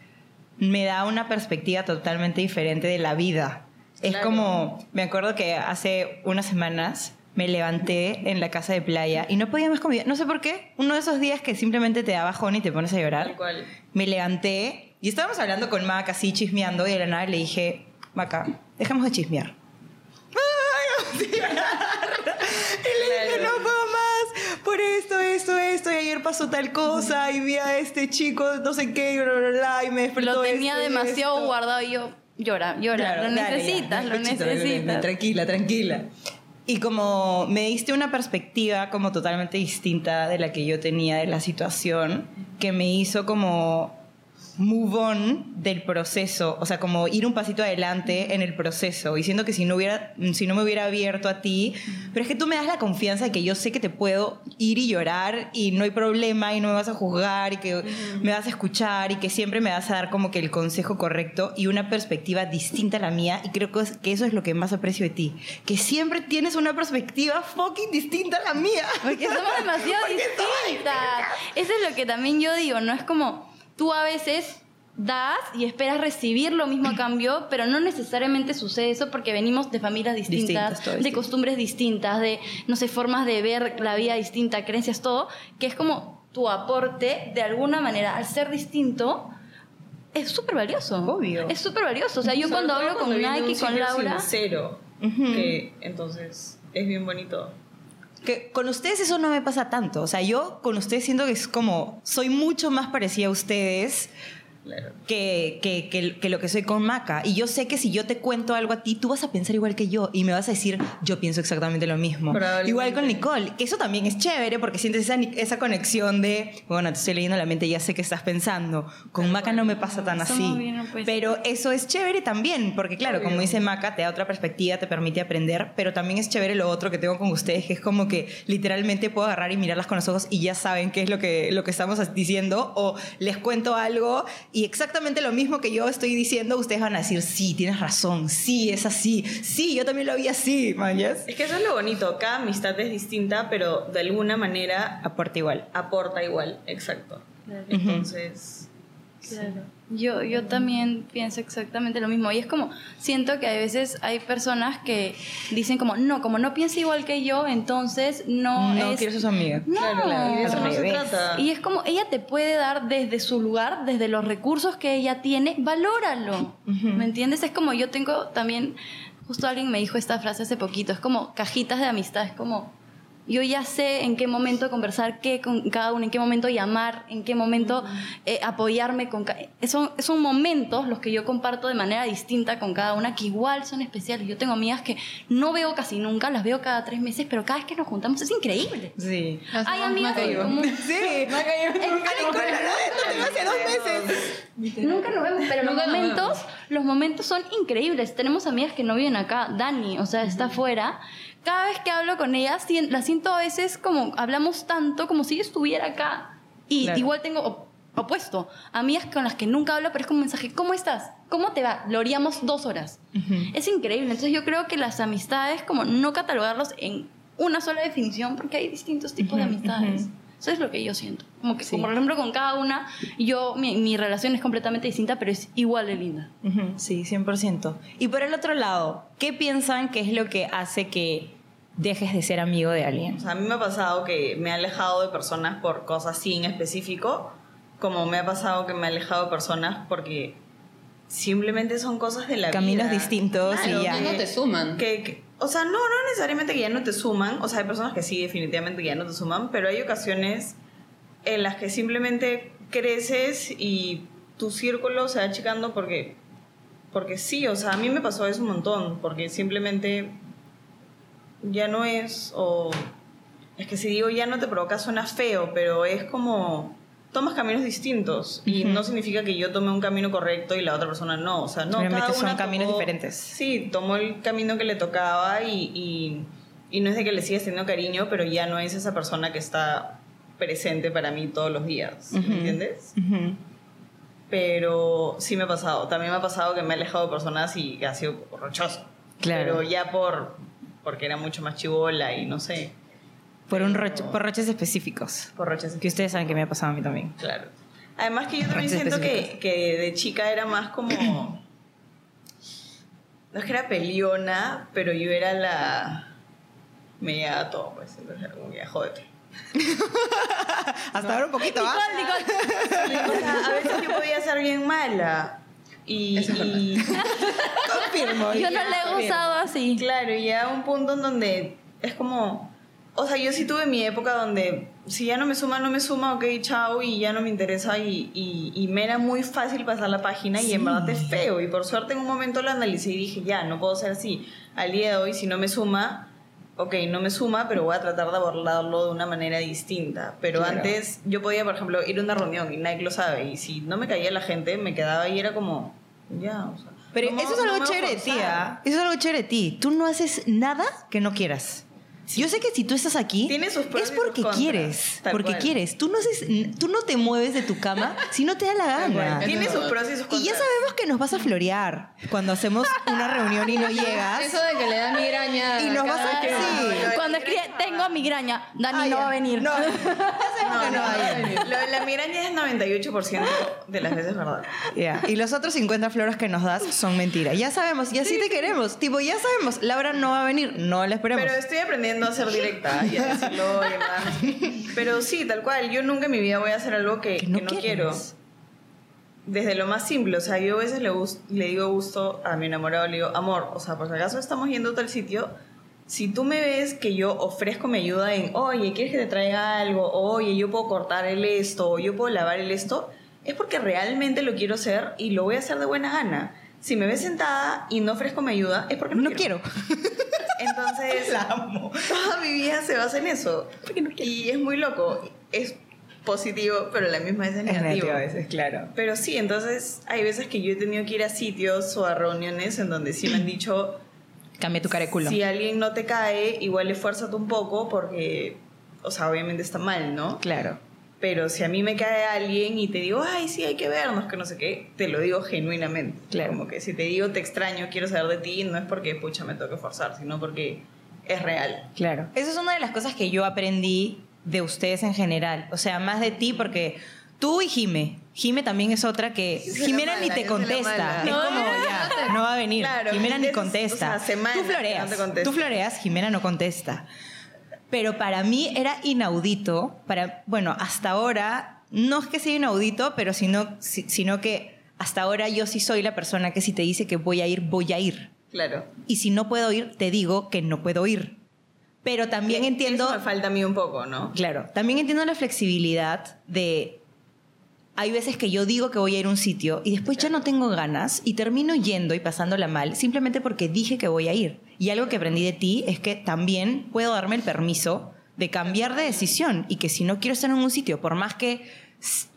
me da una perspectiva totalmente diferente de la vida. Es Claro. como, me acuerdo que hace unas semanas me levanté en la casa de playa y no podía más comida. No sé por qué. Uno de esos días que simplemente te da bajón y te pones a llorar. cual. Me levanté y estábamos hablando con Maca así chismeando y de la nada le dije, Maca, dejamos de chismear. ¡Ay, vamos a llorar! Y le dije, no puedo más por esto, esto, esto, y ayer pasó tal cosa, y vi a este chico, no sé qué, y bla, bla, bla, y me despertó Lo tenía esto y demasiado esto. guardado y yo llora, llora, Claro, lo dale, ya, necesitas, lo pechito, necesitas. Tranquila, tranquila. Y como me diste una perspectiva como totalmente distinta de la que yo tenía de la situación, que me hizo como move on del proceso, o sea, como ir un pasito adelante en el proceso, y siento que si no, hubiera, si no me hubiera abierto a ti, pero es que tú me das la confianza de que yo sé que te puedo ir y llorar y no hay problema y no me vas a juzgar y que me vas a escuchar y que siempre me vas a dar como que el consejo correcto y una perspectiva distinta a la mía y creo que, es- que eso es lo que más aprecio de ti, que siempre tienes una perspectiva fucking distinta a la mía. Porque somos demasiado Porque distintas. Eso es lo que también yo digo, no es como tú a veces das y esperas recibir lo mismo a cambio, pero no necesariamente sucede eso porque venimos de familias distintas, de costumbres distintas, de, no sé, formas de ver la vida distinta, creencias, todo, que es como tu aporte, de alguna manera, al ser distinto, es súper valioso. Obvio. Es súper valioso. O sea, yo Sobre cuando hablo con cuando viene Nike con Laura... sincero, que entonces es bien bonito. Que con ustedes eso no me pasa tanto. O sea, yo con ustedes siento que es como, soy mucho más parecida a ustedes Claro. que, que, que- que lo que soy con Maca. Y yo sé que si yo te cuento algo a ti, tú vas a pensar igual que yo y me vas a decir, yo pienso exactamente lo mismo. Igual con Nicole. Que eso también es chévere porque sientes esa, esa conexión de, bueno, te estoy leyendo la mente y ya sé qué estás pensando. Con Maca no me pasa tan así. bien. Pero eso es chévere también, porque claro, como dice Maca, te da otra perspectiva, te permite aprender, pero también es chévere lo otro que tengo con ustedes, que es como que literalmente puedo agarrar y mirarlas con los ojos y ya saben qué es lo que, lo que estamos diciendo, o les cuento algo y exactamente lo mismo que yo estoy diciendo, ustedes van a decir, sí, tienes razón, sí, es así, sí, yo también lo vi así, mañas. Es que eso es lo bonito. Cada amistad es distinta, pero de alguna manera Aporta igual. aporta igual. Exacto. Entonces, Claro. Yo, yo también pienso exactamente lo mismo. Y es como, siento que a veces hay personas que dicen como, no, como no piensa igual que yo, entonces no, No, es... quiero ser su amiga. No. claro, claro. Y de eso no se trata. Y es como, ella te puede dar desde su lugar, desde los recursos que ella tiene, valóralo. ¿Me entiendes? Es como yo tengo también, justo alguien me dijo esta frase hace poquito, es como cajitas de amistad, es como, yo ya sé en qué momento conversar qué con cada uno, en qué momento llamar, en qué momento eh, apoyarme con... Son, son momentos los que yo comparto de manera distinta con cada una, que igual son especiales. Yo tengo amigas que no veo casi nunca, las veo cada tres meses, pero cada vez que nos juntamos es increíble. Sí. Hay amigas Maca y en yo. común. Sí, Nicole, no tengo hace dos meses. Nunca nos vemos, pero los Nunca nos momentos, los momentos son increíbles. Tenemos amigas que no viven acá. Dani, o sea, está afuera. Cada vez que hablo con ellas, sien- la siento a veces como hablamos tanto como si yo estuviera acá. Y Claro. igual tengo op- opuesto. Amigas con las que nunca hablo, pero es como un mensaje, ¿cómo estás? ¿Cómo te va? Lo haríamos dos horas. Es increíble. Entonces yo creo que las amistades, como no catalogarlos en una sola definición, porque hay distintos tipos de amistades. Eso es lo que yo siento. Como que, Sí. como por ejemplo, con cada una, yo, mi, mi relación es completamente distinta, pero es igual de linda. Ujú, Sí, 100%. Y por el otro lado, ¿qué piensan que es lo que hace que dejes de ser amigo de alguien. O sea, a mí me ha pasado que me he alejado de personas por cosas así en específico, como me ha pasado que me he alejado de personas porque simplemente son cosas de la Caminos vida. distintos Claro, y ya. que no te suman. Que, que- o sea, no, no necesariamente que ya no te suman, o sea, hay personas que sí, definitivamente que ya no te suman, pero hay ocasiones en las que simplemente creces y tu círculo se va achicando porque, porque sí, o sea, a mí me pasó eso un montón, porque simplemente ya no es, o es que si digo ya no te provoca suena feo, pero es como tomas caminos distintos y no significa que yo tome un camino correcto y la otra persona no, o sea, no, Simplemente cada son una caminos tomó- diferentes. Sí, tomó el camino que le tocaba y, y, y no es de que le sigas teniendo cariño, pero ya no es esa persona que está presente para mí todos los días. ¿me entiendes? Pero sí me ha pasado, también me ha pasado que me he alejado de personas y ha sido rochoso. Claro. Pero ya por porque era mucho más chivola y no sé, Por, un roche- por roches específicos. por roches Que ustedes saben que me ha pasado a mí también. Claro. Además que yo también Roches siento que, específicos. que de chica era más como... No es que era peliona, pero yo era la... Me llegaba todo, pues. Entonces era como que ya, jódete. Hasta ahora un poquito, ¿ah? Nicole, Nicole. O sea, a veces yo podía ser bien mala. Y, Eso es verdad. y- Confirmo. Yo no le he usado así. claro, y ya un punto en donde es como... O sea, yo sí tuve mi época donde si ya no me suma, no me suma, ok, chao, y ya no me interesa, y, y, y me era muy fácil pasar la página, y en Sí. verdad es feo, y por suerte en un momento lo analicé y dije, ya, no puedo ser así. Al día de hoy, si no me suma, ok, no me suma, pero voy a tratar de abordarlo de una manera distinta. Pero Claro. antes yo podía, por ejemplo, ir a una reunión y nadie lo sabe, y si no me caía la gente, me quedaba y era como, ya, o sea. Pero me- eso es algo chévere. ¿ah? Eso es algo chévere ti. Tú no haces nada que no quieras. Yo sé que si tú estás aquí sus es porque contras, quieres, tal porque cual. quieres. Tú no haces, tú no te mueves de tu cama si no te da la gana. Tiene sus pros y sus contras. Y ya sabemos que nos vas a florear cuando hacemos una reunión y no llegas. Eso de que le da migraña. Y nos vas a- que- sí. Cuando escribe, tengo migraña, Dani Ah, no ya. va a venir. No, ya sabemos que no va a venir. La migraña es 98% de las veces verdad. Ya, Y los otros 50 flores que nos das son mentira. Ya sabemos, y así te queremos. Tipo, ya sabemos, Laura no va a venir, no la esperemos. Pero estoy aprendiendo a ser directa y a decirlo y sé. Pero sí, tal cual. Yo nunca en mi vida voy a hacer algo que, Que que no quiero. Desde lo más simple. O sea, yo a veces le, le digo gusto a mi enamorado, le digo, amor, o sea, por si acaso estamos yendo a tal sitio. Si tú me ves que yo ofrezco mi ayuda en, oye, ¿quieres que te traiga algo? Oye, yo puedo cortar el esto, o yo puedo lavar el esto, es porque realmente lo quiero hacer y lo voy a hacer de buena gana. Si me ves sentada y no ofrezco mi ayuda, es porque no, no quiero. entonces, La amo. toda mi vida se basa en eso. Y es muy loco. Es positivo, pero a la misma vez es Es negativo. negativo a veces, claro. Pero sí, entonces hay veces que yo he tenido que ir a sitios o a reuniones en donde sí me han dicho, Cambia tu currículum. si alguien no te cae, igual esfuérzate un poco porque, o sea, obviamente está mal, ¿no? Claro. Pero si a mí me cae alguien y te digo, ay, sí, hay que vernos, que no sé qué, te lo digo genuinamente. Claro. Como que si te digo, te extraño, quiero saber de ti, no es porque, pucha, me tengo que forzar, sino porque es real. Claro. Esa es una de las cosas que yo aprendí de ustedes en general. O sea, más de ti porque tú y Jime. Jime también es otra que Jimena mala, ni te contesta. Es No, como ya, no va a venir. Claro, Jimena ni contesta. o sea, semanas tú floreas. no te contesta. tú floreas, Jimena no contesta. Pero para mí era inaudito, para, bueno, hasta ahora, no es que sea inaudito, pero sino, si- sino que hasta ahora yo sí soy la persona que si te dice que voy a ir, voy a ir. Claro. Y si no puedo ir, te digo que no puedo ir. Pero también entiendo, Eso me falta a mí un poco, ¿no? claro, también entiendo la flexibilidad de... Hay veces que yo digo que voy a ir a un sitio y después ya no tengo ganas y termino yendo y pasándola mal simplemente porque dije que voy a ir. Y algo que aprendí de ti es que también puedo darme el permiso de cambiar de decisión y que si no quiero estar en un sitio, por más que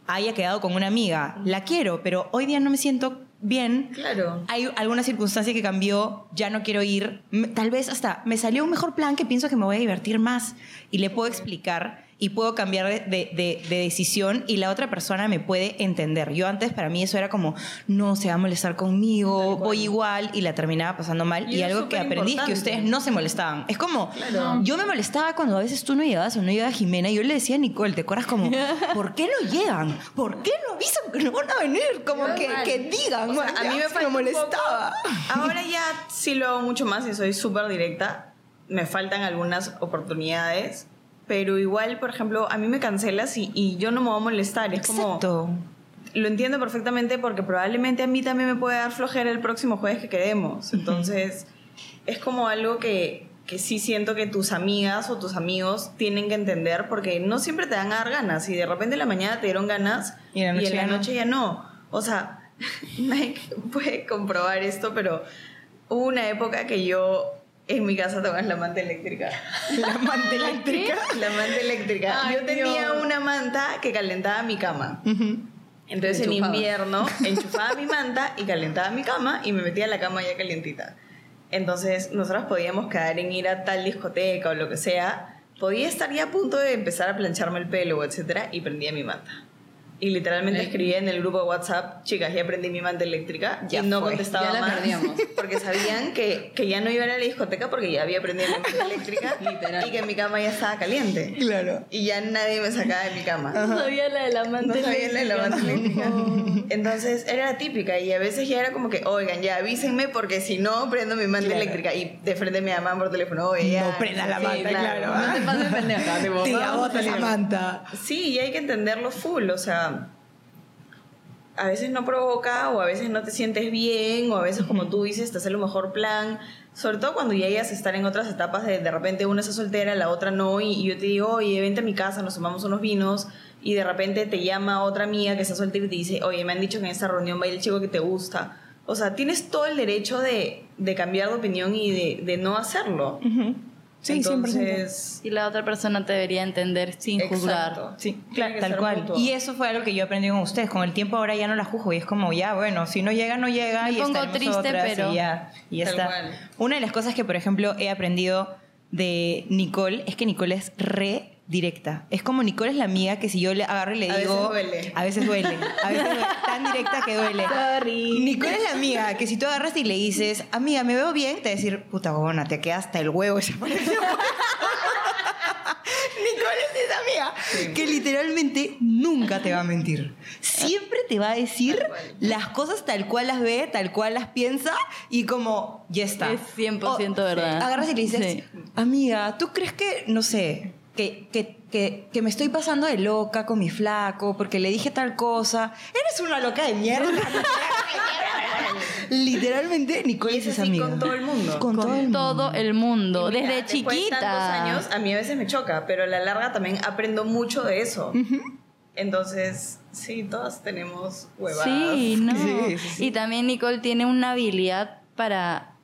haya quedado con una amiga, la quiero, pero hoy día no me siento bien, Claro. hay alguna circunstancia que cambió, ya no quiero ir, tal vez hasta me salió un mejor plan que pienso que me voy a divertir más y le puedo explicar y puedo cambiar de, de- de- de decisión y la otra persona me puede entender. Yo antes para mí eso era como, no, se va a molestar conmigo, Tal cual. voy igual y la terminaba pasando mal. Y Y, algo que aprendí es que ustedes no se molestaban. Es como, Claro. yo me molestaba cuando a veces tú no llegabas o no llegaba Jimena y yo le decía a Nicole, ¿te acuerdas como, ¿por qué no llegan? ¿por qué no avisan que no van a venir? Como que, que digan, O sea, a mí me, un molestaba. Ahora ya sí lo hago mucho más y soy súper directa. me faltan algunas oportunidades, pero igual, por ejemplo, a mí me cancelas y, y yo no me voy a molestar. Es como, lo entiendo perfectamente porque probablemente a mí también me puede dar flojera el próximo jueves que quedemos. Entonces, es como algo que, que sí siento que tus amigas o tus amigos tienen que entender porque no siempre te van a dar ganas y de repente en la mañana te dieron ganas Y en la noche en la ya no. noche ya no. O sea, Mike puede comprobar esto, pero hubo una época que yo en mi casa tomaba la manta eléctrica. La manta eléctrica. La manta eléctrica. Ay, yo tenía Dios. una manta que calentaba mi cama. Entonces en invierno enchufaba mi manta y calentaba mi cama y me metía en la cama ya calientita. Entonces nosotros podíamos quedar en ir a tal discoteca o lo que sea. Podía estar ya a punto de empezar a plancharme el pelo o etcétera y prendía mi manta. Y literalmente Eh. escribía en el grupo de WhatsApp, chicas, ya prendí mi manta eléctrica Ya y no fue, contestaba ya la más. perdíamos. Porque sabían que, que ya no iba a ir a la discoteca porque ya había prendido mi manta eléctrica Literal. y que mi cama ya estaba caliente. Claro. Y ya nadie me sacaba de mi cama. No sabía la de la No manta sabía la de la manta eléctrica. Entonces era la típica y a veces ya era como que, oigan, ya avísenme porque si no prendo mi manta Claro. eléctrica y de frente me llaman por teléfono, oye, ya. No prenda la Sí, manta, claro. No te pases pendeja, tipo, Tía, bota la manta. Sí, y hay que entenderlo full, o sea, a veces no provoca o a veces no te sientes bien o a veces como tú dices te hace lo mejor plan, sobre todo cuando ya llegas a estar en otras etapas de de repente una está soltera, la otra no y, y yo te digo, oye, vente a mi casa, nos tomamos unos vinos y de repente te llama otra amiga que está soltera y te dice, oye, me han dicho que en esta reunión va a ir el chico que te gusta. O sea, tienes todo el derecho de, de cambiar de opinión y de, de no hacerlo. Ujú. Sí, 100%. Entonces, Y la otra persona te debería entender sin juzgar. Sí, claro, tal cual. mutuo. Y eso fue algo que yo aprendí con ustedes. Con el tiempo ahora ya no la juzgo y es como, ya, bueno, si no llega, no llega Me y pongo triste, otras pero- y ya, y ya está. cual. Una de las cosas que, por ejemplo, he aprendido de Nicole es que Nicole es re directa. Es como Nicole es la amiga que si yo le agarro y le A veces digo... duele. A veces duele. A veces duele. Tan directa que duele. Sorry. Nicole es la amiga que si tú agarras y le dices, amiga, ¿me veo bien? Te va a decir, puta huevona, te queda hasta el huevo ese Nicole es esa amiga que literalmente nunca te va a mentir. Siempre te va a decir las cosas tal cual las ve, tal cual las piensa y como ya está. Es 100% O- verdad. Agarras y le dices, Sí. amiga, ¿tú crees que, no sé, que, que, que, que me estoy pasando de loca con mi flaco porque le dije tal cosa? Eres una loca de mierda. Literalmente, Nicole Y es así amiga. con todo el mundo. Con, todo el Con mundo. todo el mundo, mira, desde de chiquita. tantos años, a mí a veces me choca, pero a la larga también aprendo mucho de eso. Entonces, sí, todas tenemos huevadas. Sí, no. Sí, sí, sí. Y también Nicole tiene una habilidad para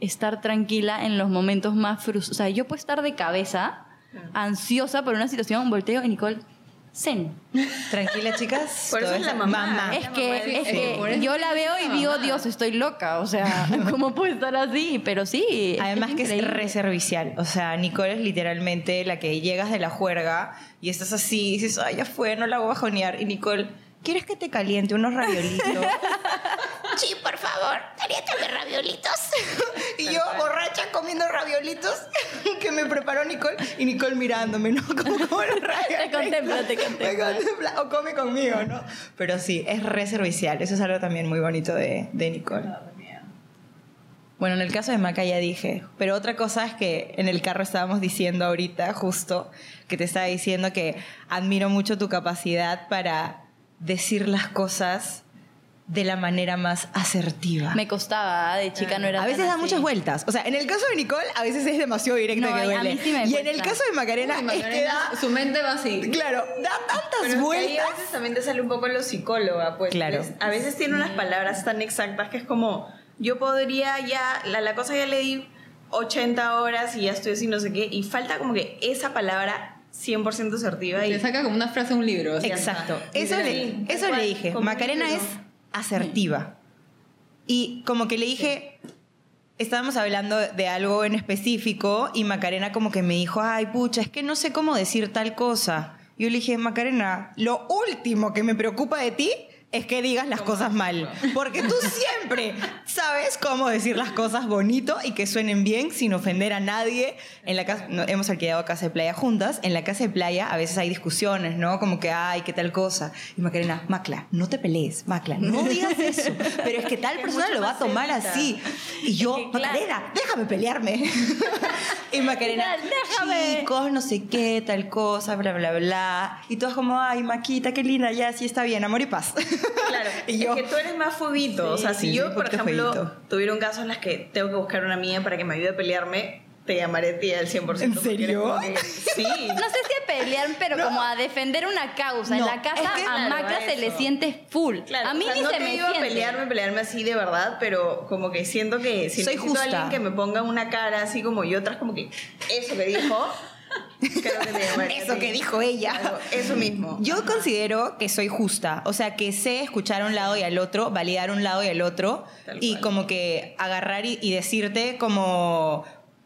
estar tranquila en los momentos más frustrantes. O sea, yo puedo estar de cabeza, ansiosa por una situación, volteo y Nicole, zen. Tranquila, chicas. Por eso es la eso- mamá. Es que, mamá es que yo es la veo y digo, mamá. Dios, estoy loca. O sea, ¿cómo puede estar así? Pero sí. Además que es increíble. re servicial. O sea, Nicole es literalmente la que llegas de la juerga y estás así y dices, ay, ya fue, no la voy a bajonear. Y Nicole, ¿quieres que te caliente unos raviolitos? sí, por favor, caliéntame raviolitos. y yo, borracha, comiendo raviolitos que me preparó Nicole y Nicole mirándome, ¿no? Como, como. Te contempla, te Me contempla. contempla, O come conmigo, ¿no? Pero sí, es re servicial. Eso es algo también muy bonito de, de Nicole. Bueno, en el caso de Maca ya dije, pero otra cosa es que en el carro estábamos diciendo ahorita, justo, que te estaba diciendo que admiro mucho tu capacidad para decir las cosas de la manera más asertiva. Me costaba, de chica no era a veces tan da así. muchas vueltas. O sea, en el caso de Nicole, a veces es demasiado directa No, que a duele. mí sí me y en el caso de Macarena, Uy, es que da... Su mente va así. Claro, da tantas Pero es que ahí vueltas. a veces también te sale un poco lo psicóloga, pues. Claro. A veces tiene unas palabras tan exactas que es como, yo podría ya, la, la cosa ya le di 80 horas y ya estoy así, no sé qué, y falta como que esa palabra 100% asertiva y Te saca como una frase de un libro. Exacto. Eso, le, eso le dije. Macarena es asertiva. Y como que le dije, estábamos hablando de algo en específico y Macarena como que me dijo, ay, pucha, es que no sé cómo decir tal cosa. Yo le dije, Macarena, lo último que me preocupa de ti es que digas las cosas mal. Porque tú siempre sabes cómo decir las cosas bonito y que suenen bien sin ofender a nadie. En la casa, no, hemos alquilado casa de playa juntas. En la casa de playa a veces hay discusiones, ¿no? Como que, ay, qué tal cosa. Y Macarena, Macla, no te pelees, Macla, no digas eso. Pero es que tal persona lo va a tomar así. Y yo, Es que, claro. Macarena, déjame pelearme. y Macarena, Déjame. chicos, no sé qué, tal cosa, bla, bla, bla. Y todos como, ay, Maquita, qué linda, ya, sí está bien, amor y paz. Claro, y yo, es que tú eres más fueguito. o sea, Sí, si sí, yo, sí, por porque ejemplo, tuviera un caso en las que tengo que buscar una mía para que me ayude a pelearme, te llamaré a ti al 100%. ¿En serio? que- sí. No sé si a pelear, pero No. como a defender una causa. No, en la casa es que- a claro, Macla se le siente full. Claro, a mí o sea, ni no se te me digo a siente. pelearme, pelearme así de verdad, pero como que siento que si Soy necesito a justa. alguien que me ponga una cara así como yo otras como que eso que dijo, creo que Eso que dijo ella. Eso mismo. Yo considero que soy justa, o sea, que sé escuchar a un lado y al otro, validar un lado y al otro, Tal y cual. como que agarrar y, y decirte como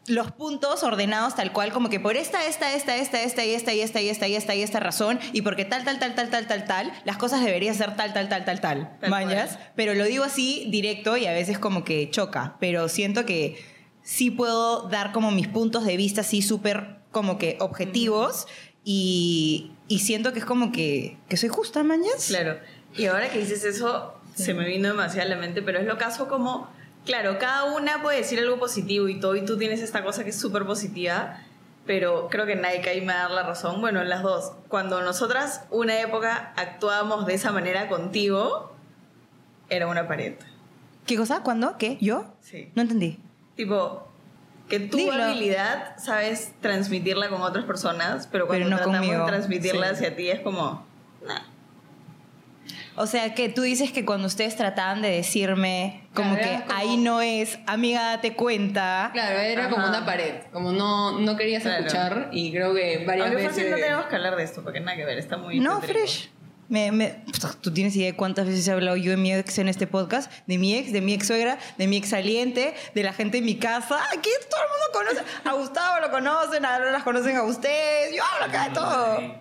los puntos ordenados tal cual, como que por esta, esta, esta, esta, esta y esta y esta y esta y esta y esta razón, y porque tal, tal, tal, tal, tal, tal, tal, las cosas deberían ser tal, tal, tal, tal, tal, ¿mañas? Pero lo digo así directo y a veces como que choca, pero siento que sí puedo dar como mis puntos de vista así súper como que objetivos y, y siento que es como que, que soy justa, mañas. Claro. Y ahora que dices eso, se me vino demasiado a la mente, pero es lo caso como, claro, cada una puede decir algo positivo y todo, y tú tienes esta cosa que es súper positiva, pero creo que Nike ahí me va a dar la razón. Bueno, las dos. Cuando nosotras una época actuábamos de esa manera contigo, era una pared. ¿Qué cosa? ¿Cuándo? ¿Qué? ¿Yo? Sí. No entendí. Tipo, que tu Dilo. habilidad sabes transmitirla con otras personas, pero cuando Pero no tratamos conmigo. de transmitirla Sí. hacia ti es como, nah. O sea, que tú dices que cuando ustedes trataban de decirme como Claro, que era como- ahí no es, amiga, date cuenta. Claro, era como Ajá. una pared, como no, no querías Claro. escuchar y creo que varias Aunque veces... fácil no tenemos que hablar de esto, porque nada que ver, está muy... No, tétrico. Fresh. Me, me- ¿Tú tienes idea de cuántas veces he hablado yo de mi ex en este podcast? De mi ex, de mi ex suegra, de mi ex saliente, de la gente en mi casa. Aquí todo el mundo conoce. A Gustavo lo conocen, a las conocen a ustedes. Yo hablo acá de todo.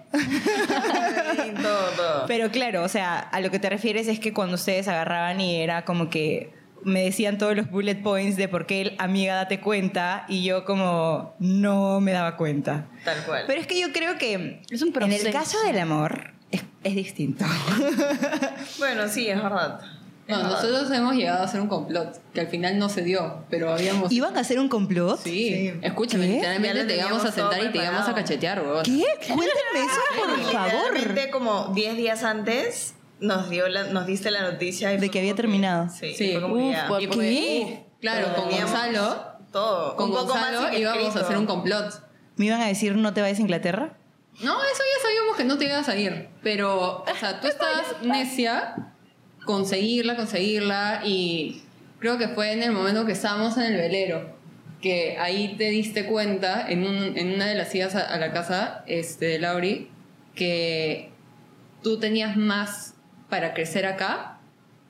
Todo, todo. Pero claro, o sea, a lo que te refieres es que cuando ustedes agarraban y era como que me decían todos los bullet points de por qué el amiga date cuenta y yo como no me daba cuenta. Tal cual. Pero es que yo creo que Es un en el proceso. caso del amor es, es distinto. Bueno, sí, es verdad. No, nosotros hemos llegado a hacer un complot, que al final no se dio, pero habíamos... ¿Iban a hacer un complot? Sí, Sí. escúchame, ¿Qué? Literalmente te íbamos a sentar y te íbamos a cachetear, weón. ¿Qué? Cuéntenme eso, por favor. Literalmente como 10 días antes nos, dio la- nos diste la noticia. y De que había terminado. Sí, Sí. fue como Uf, Y ¿Qué? claro, con Gonzalo, Todo. con un poco Gonzalo más íbamos a hacer un complot. ¿Me iban a decir no te vayas a Inglaterra? No, eso ya sabíamos que no te ibas a ir, pero, o sea, tú estabas necia conseguirla, conseguirla y creo que fue en el momento que estábamos en el velero que ahí te diste cuenta en, un- en una de las idas a, a la casa este, de Lauri que tú tenías más para crecer acá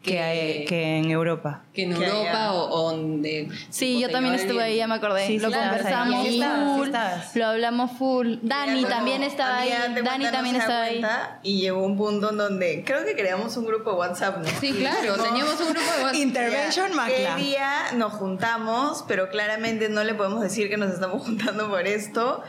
Que, que en Europa. que en que Europa allá. o, o donde Sí, yo también estuve el ahí, ya me acordé. Sí, lo ahí. conversamos Sí estabas, sí full, estabas. lo hablamos full. Dani Era también como, estaba ahí, Dani también estaba ahí. Y llegó un punto en donde creo que creamos un grupo de WhatsApp, ¿no? Sí, claro, dijimos, teníamos un grupo de WhatsApp. Intervention Macla. ¿Qué día nos juntamos? Pero claramente no le podemos decir que nos estamos juntando por esto.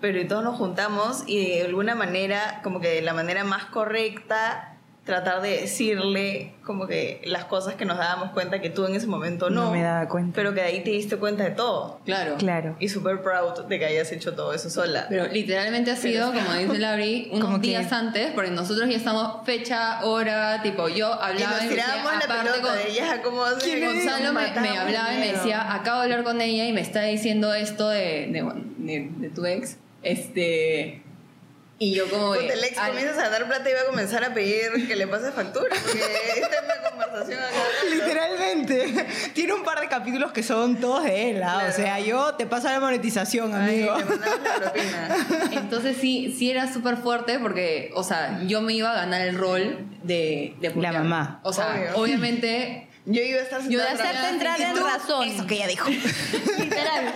Pero y todos nos juntamos y de alguna manera, como que de la manera más correcta, tratar de decirle como que las cosas que nos dábamos cuenta que tú en ese momento no. No me daba cuenta. Pero que de ahí te diste cuenta de todo. Claro. Claro. Y súper proud de que hayas hecho todo eso sola. Pero literalmente ha sido, como dice Lauri, unos Como que- días antes, porque nosotros ya estamos fecha, hora, tipo, yo y hablaba nos y decía, tirábamos la pelota con- de ella, como así. que Gonzalo me, hablaba y me decía, acabo de hablar con ella y me está diciendo esto de, de, bueno, de- de tu ex, este... Y yo como... Cuando que, el ex "Ay, comienzas a dar plata y va a comenzar a pedir que le pase factura. Porque esta es una conversación acá. Literalmente. Tiene un par de capítulos que son todos de él. ¿ah? O Claro. sea, yo te paso la monetización, Ay, amigo. mandamos la. Entonces sí, sí era súper fuerte porque, o sea, yo me iba a ganar el rol de... de putear. mamá. O sea, Obvio. obviamente... Yo iba a estar Yo de hacerte entrar en razón. Eso que ella dijo. Literal.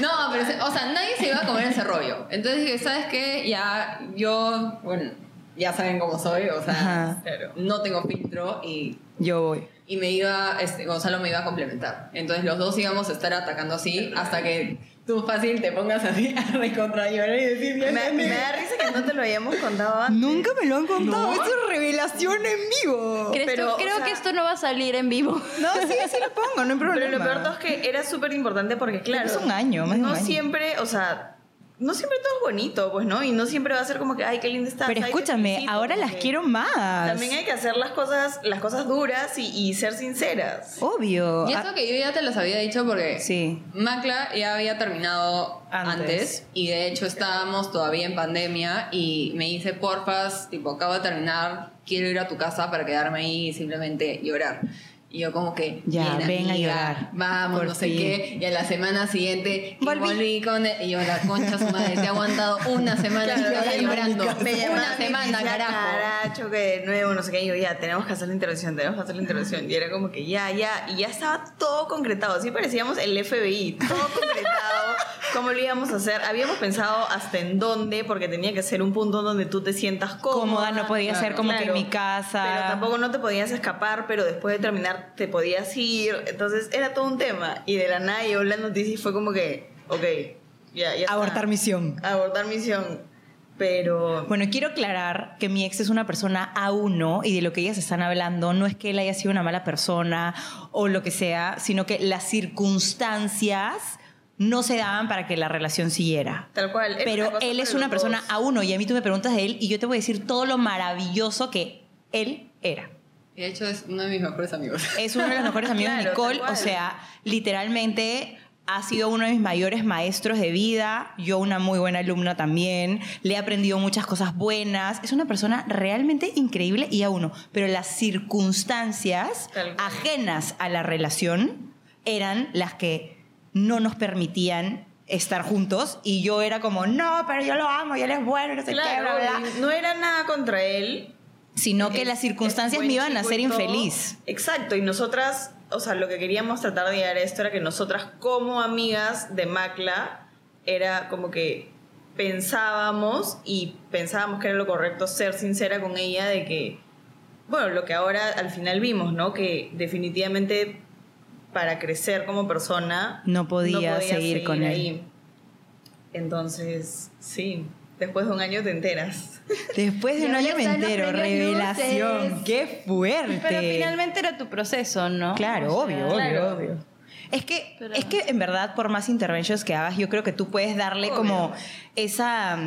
No, pero, o sea, nadie se iba a comer ese rollo. Entonces dije, ¿sabes qué? Ya, yo, bueno, ya saben cómo soy, o sea, Ajá. No tengo filtro y, Yo voy. y me iba, este, Gonzalo me iba a complementar. Entonces los dos íbamos a estar atacando así hasta que tú fácil te pongas así a recontra llorar y decir, Me, "Ya me entendí". da risa que no te lo hayamos contado antes. Nunca me lo han contado. ¿No? Es revelación en vivo. ¿Crees Pero, tú- creo o sea- que esto no va a salir en vivo. No, sí, sí lo pongo, no hay problema. Pero lo peor todo es que era súper importante porque, claro. Es un año, más un No año. siempre, o sea, no siempre todo es bonito, pues, ¿no? Y no siempre va a ser como que, ay, qué linda estás. Pero escúchame, felicito", ahora las quiero más. También hay que hacer las cosas, las cosas duras y, y ser sinceras. Obvio. Y Ah, eso que yo ya te los había dicho porque Sí. Macla ya había terminado Antes. antes. y de hecho estábamos todavía en pandemia y me dice, porfas, tipo, acabo de terminar, quiero ir a tu casa para quedarme ahí y simplemente llorar. Y yo como que, Ya, "Bien, ven a amiga, llorar. Vamos, no sé fin. qué. Y a la semana siguiente Volví. volví. con él. Y yo, la concha su madre, te he aguantado una semana Claro, me llorando. Una semana, carajo. Caracho, que de nuevo, no sé qué. Y yo, ya, tenemos que hacer la intervención, tenemos que hacer la intervención. Y era como que ya, ya. Y ya estaba todo concretado. Así parecíamos el FBI. Todo concretado. ¿Cómo lo íbamos a hacer? Habíamos pensado hasta en dónde, porque tenía que ser un punto donde tú te sientas cómoda. Cómoda, no podía Claro, ser como que en Claro, mi casa. Pero tampoco no te podías escapar, pero después de terminar te podías ir. Entonces era todo un tema. Y de la nada llegó la noticia y fue como que, ok, ya, ya. está. Abortar misión. Abortar misión. Pero. Bueno, quiero aclarar que mi ex es una persona A1 y de lo que ellas están hablando no es que él haya sido una mala persona o lo que sea, sino que las circunstancias no se daban para que la relación siguiera. Tal cual. Pero él es una persona dos. A1 y a mí tú me preguntas de él y yo te voy a decir todo lo maravilloso que él era. Y de hecho es uno de mis mejores amigos. Es uno de los mejores amigos de Claro, Nicole. O sea, literalmente ha sido uno de mis mayores maestros de vida. Yo una muy buena alumna también. Le he aprendido muchas cosas buenas. Es una persona realmente increíble y a uno. Pero las circunstancias ajenas a la relación eran las que no nos permitían estar juntos y yo era como no pero yo lo amo y él es bueno no sé qué bla bla no era nada contra él. sino que Es- las circunstancias me iban a hacer infeliz Exacto, y nosotras, o sea, lo que queríamos tratar de llegar a esto era que nosotras como amigas de Macla era como que pensábamos y pensábamos que era lo correcto ser sincera con ella de que, bueno, lo que ahora al final vimos, ¿no? Que definitivamente para crecer como persona No podía seguir con él. Entonces, sí, después de un año te enteras. Después de un año me entero, revelación, luces. qué fuerte. Pero finalmente era tu proceso, ¿no? Claro, O obvio, sea, obvio, claro. obvio. Es que, Pero- es que en verdad, por más interventions que hagas, yo creo que tú puedes darle Obvio. como esa.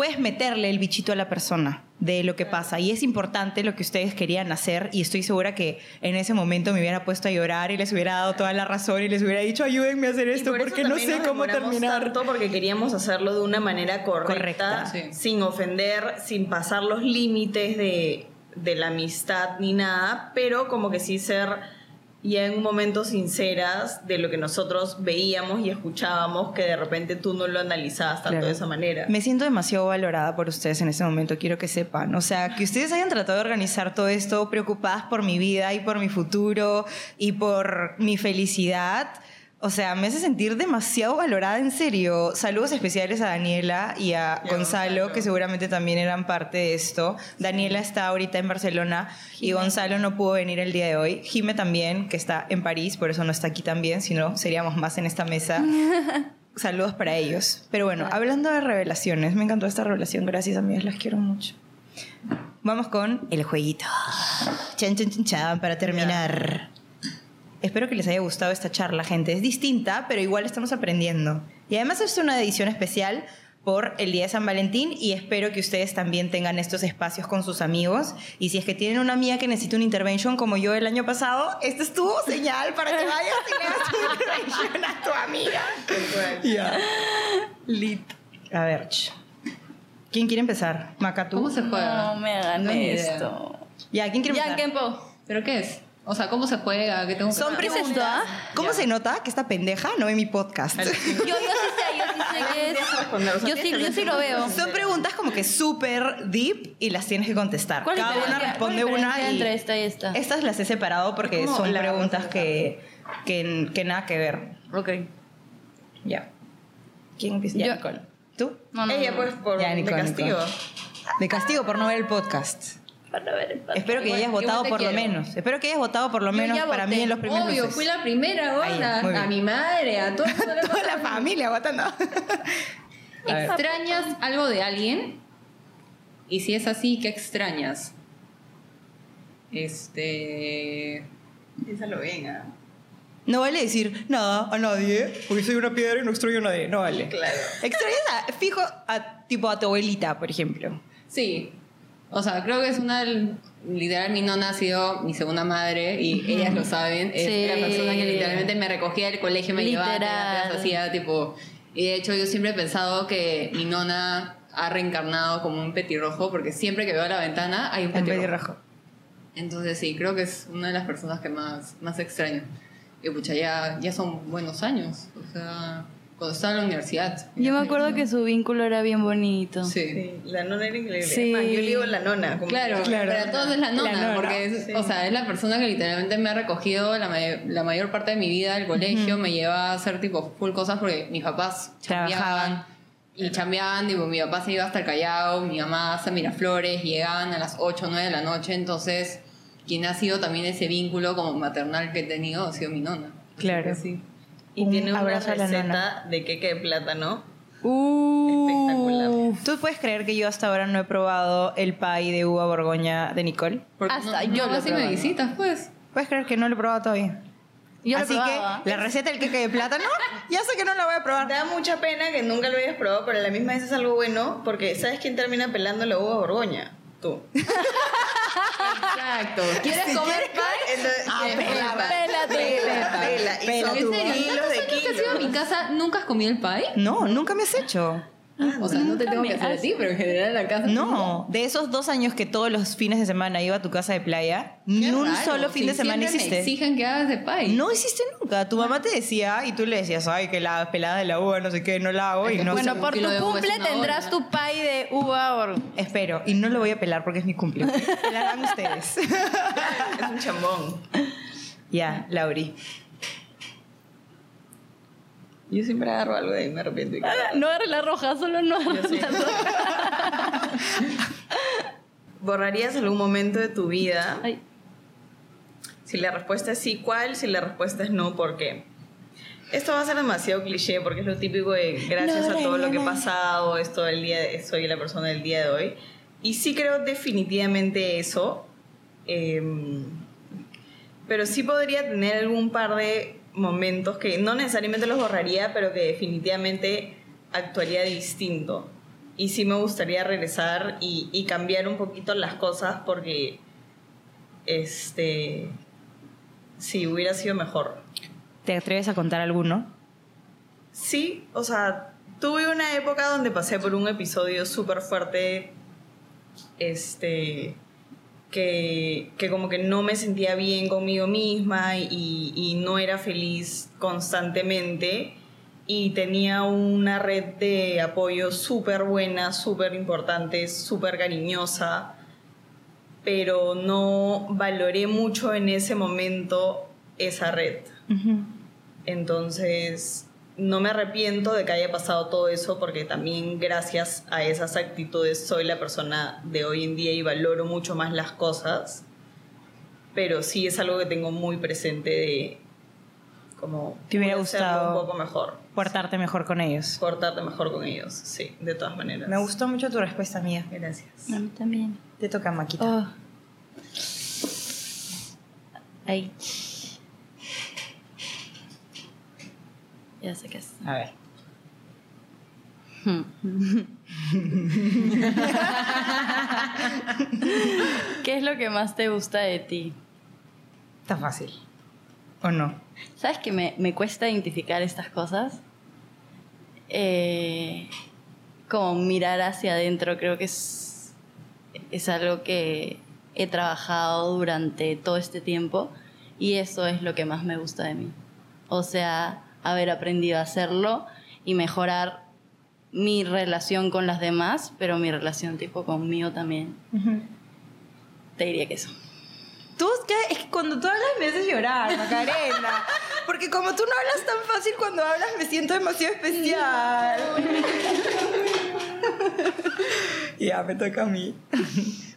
Puedes meterle el bichito a la persona de lo que pasa. Y es importante lo que ustedes querían hacer. Y estoy segura que en ese momento me hubiera puesto a llorar y les hubiera dado toda la razón y les hubiera dicho, ayúdenme a hacer esto por porque no sé cómo terminar. Tanto porque queríamos hacerlo de una manera correcta, Correcta. Sí. sin ofender, sin pasar los límites de, de la amistad ni nada, pero como que sí ser ya en un momento sinceras de lo que nosotros veíamos y escuchábamos que de repente tú no lo analizabas tanto Claro. de esa manera. Me siento demasiado valorada por ustedes en ese momento, quiero que sepan. O sea, que ustedes hayan tratado de organizar todo esto preocupadas por mi vida y por mi futuro y por mi felicidad. O sea, me hace sentir demasiado valorada, en serio. Saludos especiales a Daniela y a Y a Gonzalo, Gonzalo. que seguramente también eran parte de esto. Daniela está ahorita en Barcelona y Gonzalo no pudo venir el día de hoy. Jime también, que está en París, por eso no está aquí también, si no seríamos más en esta mesa. Saludos para ellos. Pero bueno, hablando de revelaciones, me encantó esta revelación. Gracias, amigas, las quiero mucho. Vamos con el jueguito. Chan, chan, chan, chan, para terminar. Espero que les haya gustado esta charla, gente. Es distinta, pero igual estamos aprendiendo. Y además es una edición especial por el Día de San Valentín y espero que ustedes también tengan estos espacios con sus amigos. Y si es que tienen una amiga que necesita una intervention como yo el año pasado, esta es tu señal para que vayas y le hagas una intervention a tu amiga. Ya. Lit. A ver. ¿Quién quiere empezar? Maca, tú. ¿Cómo se juega? No me hagan No, esto. Ya, ¿quién quiere Ya, empezar? Kempo. ¿Pero qué es? O sea, ¿cómo se juega? ¿Qué tengo que Son hacer? preguntas. ¿Cómo se nota que esta pendeja no ve mi podcast? Yo, yo sí sé, yo sí sé o es. Yo sí, yo que sí lo veo. Son preguntas como que súper deep y las tienes que contestar. ¿Cuál Cada una responde cuál una y entre esta y esta? estas las he separado porque son la preguntas que, que, que nada que ver. Ok. Ya. ¿Quién empieza? Ya, Yo. Nicole. ¿Tú? No, no, Ella pues por Ya, de Nicole, castigo. De castigo por no ver el podcast. Para ver el podcast. Espero que Igual- hayas votado por lo menos. Espero que hayas votado por lo Yo menos para mí en los primeros Obvio, luces. fui la primera, Ahí, gorda. A mi madre, a todo le Toda la familia votando. ¿Extrañas algo de alguien? Y si es así, ¿qué extrañas? Este. Piénsalo bien, ¿ah? No vale decir nada a nadie, porque soy una piedra y no extraño a nadie. No vale. Claro. Extrañas a, fijo, a, tipo a tu abuelita, por ejemplo. Sí. O sea, creo que es una. Literal, mi nona ha sido mi segunda madre y ellas lo saben. Es Sí. la persona que literalmente me recogía del colegio, me llevaba Literal. terapias, hacía tipo. Y de hecho, yo siempre he pensado que mi nona ha reencarnado como un petirrojo porque siempre que veo la ventana hay un petirrojo. pelirrojo. Entonces sí, creo que es una de las personas que más, más extraño. Y pucha, ya, ya son buenos años. O sea, cuando estaba en la universidad. Yo me acuerdo que su vínculo era bien bonito. Sí. Sí, la nona era increíble. Sí. Yo le digo la nona. como Claro, Claro. para todos es la nona, La nona, porque es, sí. o sea, es la persona que literalmente me ha recogido la, may- la mayor parte de mi vida del colegio, me lleva a hacer tipo full cosas porque mis papás Trabajaban. y chambeaban, tipo, mi papá se iba hasta el Callao, mi mamá hasta Miraflores, llegaban a las 8 o 9 de la noche, entonces quien ha sido también ese vínculo como maternal que he tenido ha sido mi nona. Claro. sí. Y Un tiene una receta de queque de plátano. Uh, Espectacular. ¿Tú puedes creer que yo hasta ahora no he probado el pie de uva borgoña de Nicole? Porque Hasta no, yo no lo y me visitas, pues. ¿Puedes creer que no lo he probado todavía? Yo lo Así probaba. que la receta del queque de plátano, ya sé que no la voy a probar. Da mucha pena que nunca lo hayas probado, pero a la misma vez es algo bueno, porque ¿sabes quién termina pelando la uva borgoña? Tú. Exacto. ¿Quieres Si comer quieres pie? Entonces, Ah, ¿quieres pela, probar? pélate. Pela, pela. Y Pela son ¿Tantos de que has ido a mi casa nunca has comido el pie? No, nunca me has hecho. O sea, no te tengo que hacer a ti, pero en general en la casa. No, de esos dos años que todos los fines de semana iba a tu casa de playa, ni Qué un raro, solo fin si de semana hiciste. Me exigen que hagas de pie. No hiciste nunca. Tu mamá te decía y tú le decías, ay, que la pelada de la uva, no sé qué, no la hago y no Bueno, un por tu cumple hora, tendrás ¿no? tu pie de uva or... Espero, y no lo voy a pelar porque es mi cumple. Pelarán ustedes. Es un chambón. ya, Lauri. Yo siempre agarro algo de ahí, me arrepiento. y- No agarres la roja, solo no Yo agarres sí. la roja. ¿Borrarías algún momento de tu vida? Ay, Si la respuesta es sí, ¿cuál? Si la respuesta es no, ¿por qué? Esto va a ser demasiado cliché porque es lo típico de gracias No, a todo lo que he pasado, esto el día de- soy la persona del día de hoy. Y sí creo definitivamente eso. Em, pero sí podría tener algún par de momentos que no necesariamente los borraría, pero que definitivamente actuaría distinto. Y sí me gustaría regresar y, y cambiar un poquito las cosas porque este sí hubiera sido mejor. ¿Te atreves a contar alguno? Sí, o sea, tuve una época donde pasé por un episodio súper fuerte, este, que, que como que no me sentía bien conmigo misma y, y no era feliz constantemente. Y tenía una red de apoyo súper buena, súper importante, súper cariñosa, pero no valoré mucho en ese momento esa red. Entonces, no me arrepiento de que haya pasado todo eso porque también gracias a esas actitudes soy la persona de hoy en día y valoro mucho más las cosas. Pero sí es algo que tengo muy presente de como Te hubiera gustado un poco mejor, Portarte mejor con ellos. portarte mejor con ellos, sí, de todas maneras. Me gustó mucho tu respuesta, mía. Gracias. a mí también. Te toca, Maquita. Oh. Ay. Ya sé qué es. A ver. ¿Qué es lo que más te gusta de ti? Está fácil. ¿O no? ¿Sabes que me, me cuesta identificar estas cosas? Eh, como mirar hacia adentro, creo que es, es algo que he trabajado durante todo este tiempo y eso es lo que más me gusta de mí. O sea, haber aprendido a hacerlo y mejorar mi relación con las demás, pero mi relación tipo conmigo también. Te diría que eso. Tú, es que cuando tú hablas me haces llorar, Macarena. Porque como tú no hablas tan fácil, cuando hablas me siento demasiado especial. ya, me toca a mí.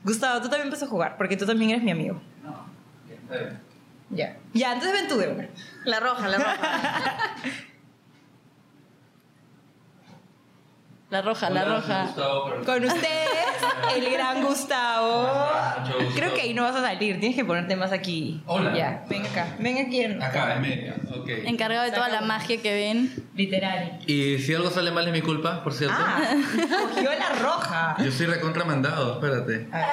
Gustavo, tú también vas a jugar, porque tú también eres mi amigo. No, está bien. Ya. Ya, entonces ven tú de una. La roja, la roja. La roja, la roja. Gustavo, Con ustedes, el gran Gustavo. Creo que ahí no vas a salir, tienes que ponerte más aquí. Hola. Ya, ven acá. Ven aquí en. Acá, en medio. Ok. Encargado de toda la magia que ven. Literal. Y si algo sale mal es mi culpa, por cierto. Ah, cogió la roja. Yo soy recontramandado, espérate. A ver.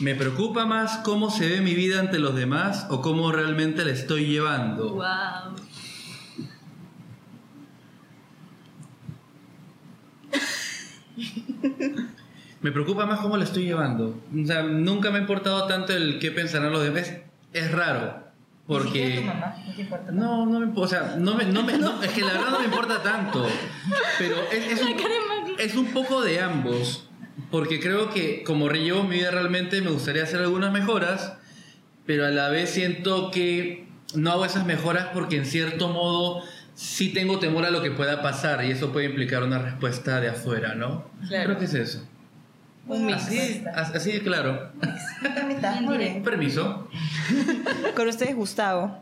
Me preocupa más cómo se ve mi vida ante los demás o cómo realmente la estoy llevando. Wow. Me preocupa más cómo la estoy llevando. O sea, nunca me ha importado tanto el qué pensarán los demás. Es, raro. Porque. tu mamá, no te importa. No, no me importa. O sea, no me, no me- no, es que la verdad no me importa tanto. Pero es, es, un, es un poco de ambos. Porque creo que como rellevo mi vida realmente me gustaría hacer algunas mejoras. Pero a la vez siento que no hago esas mejoras porque en cierto modo sí tengo temor a lo que pueda pasar. Y eso puede implicar una respuesta de afuera, ¿no? Claro. Creo que es eso. Un mix. Así, así de claro. Permiso. Con ustedes, Gustavo,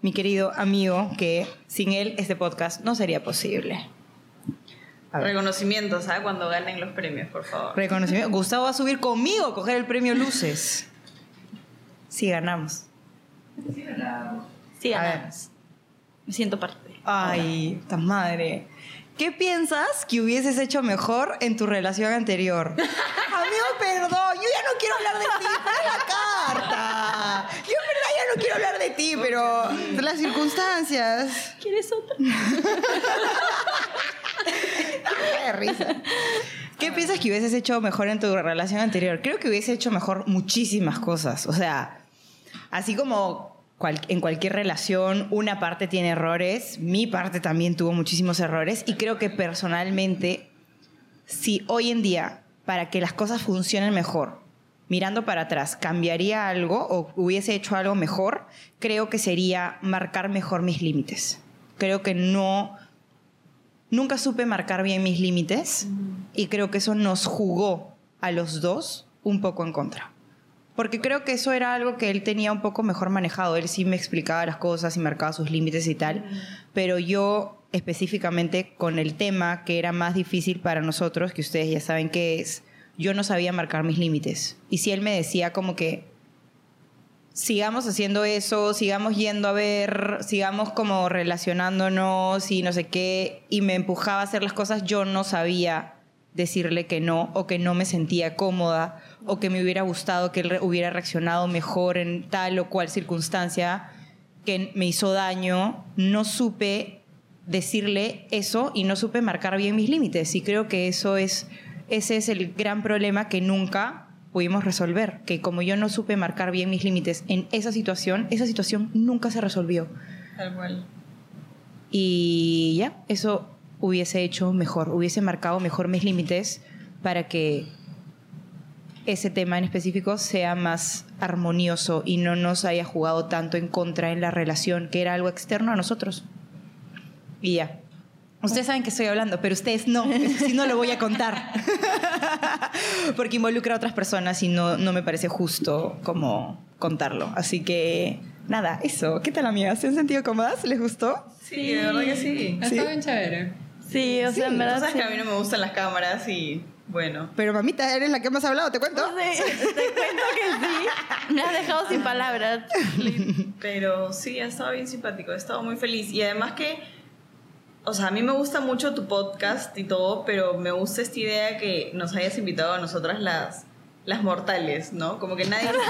mi querido amigo, que sin él este podcast no sería posible. Reconocimiento, ¿sabes? Cuando ganen los premios, por favor. Reconocimiento. Gustavo va a subir conmigo a coger el premio Luces. Si ganamos. Sí, A ver. ganamos. Me siento parte. Ay, tan madre. ¿Qué piensas que hubieses hecho mejor en tu relación anterior? Amigo, perdón, yo ya no quiero hablar de ti, pero la carta. Yo en verdad ya no quiero hablar de ti, pero las circunstancias. ¿Quieres otra? Qué risa. ¿Qué piensas que hubieses hecho mejor en tu relación anterior? Creo que hubiese hecho mejor muchísimas cosas. O sea, así como cual- en cualquier relación una parte tiene errores, mi parte también tuvo muchísimos errores y creo que personalmente, si hoy en día, para que las cosas funcionen mejor, mirando para atrás, cambiaría algo o hubiese hecho algo mejor, creo que sería marcar mejor mis límites. Creo que no nunca supe marcar bien mis límites y creo que eso nos jugó a los dos un poco en contra. Porque creo que eso era algo que él tenía un poco mejor manejado. Él sí me explicaba las cosas y marcaba sus límites y tal. Pero yo específicamente con el tema que era más difícil para nosotros, que ustedes ya saben qué es, yo no sabía marcar mis límites. Y si él me decía como que sigamos haciendo eso, sigamos yendo a ver, sigamos como relacionándonos y no sé qué, y me empujaba a hacer las cosas, yo no sabía decirle que no o que no me sentía cómoda o que me hubiera gustado que él hubiera reaccionado mejor en tal o cual circunstancia que me hizo daño, no supe decirle eso y no supe marcar bien mis límites y creo que eso es ese es el gran problema que nunca pudimos resolver, que como yo no supe marcar bien mis límites en esa situación, esa situación nunca se resolvió. Tal cual. Y ya, eso hubiese hecho mejor, hubiese marcado mejor mis límites para que ese tema en específico sea más armonioso y no nos haya jugado tanto en contra en la relación, que era algo externo a nosotros. Y ya. Ustedes saben que estoy hablando, pero ustedes no, sí no lo voy a contar. Porque involucra a otras personas y no, no me parece justo como contarlo. Así que, nada, eso. ¿Qué tal, amigas? ¿Se han sentido cómodas? ¿Les gustó? Sí, de verdad que sí. Está bien chévere. Sí, o sea, en Tú verdad. sabes sí. que a mí no me gustan las cámaras y bueno. Pero mamita, eres la que más ha hablado, ¿te cuento? Sí, te cuento que sí. Me has dejado sin palabras. Pero sí, ha estado bien simpático, he estado muy feliz. Y además que, o sea, a mí me gusta mucho tu podcast y todo, pero me gusta esta idea que nos hayas invitado a nosotras las, las mortales, ¿no? Como que nadie sabe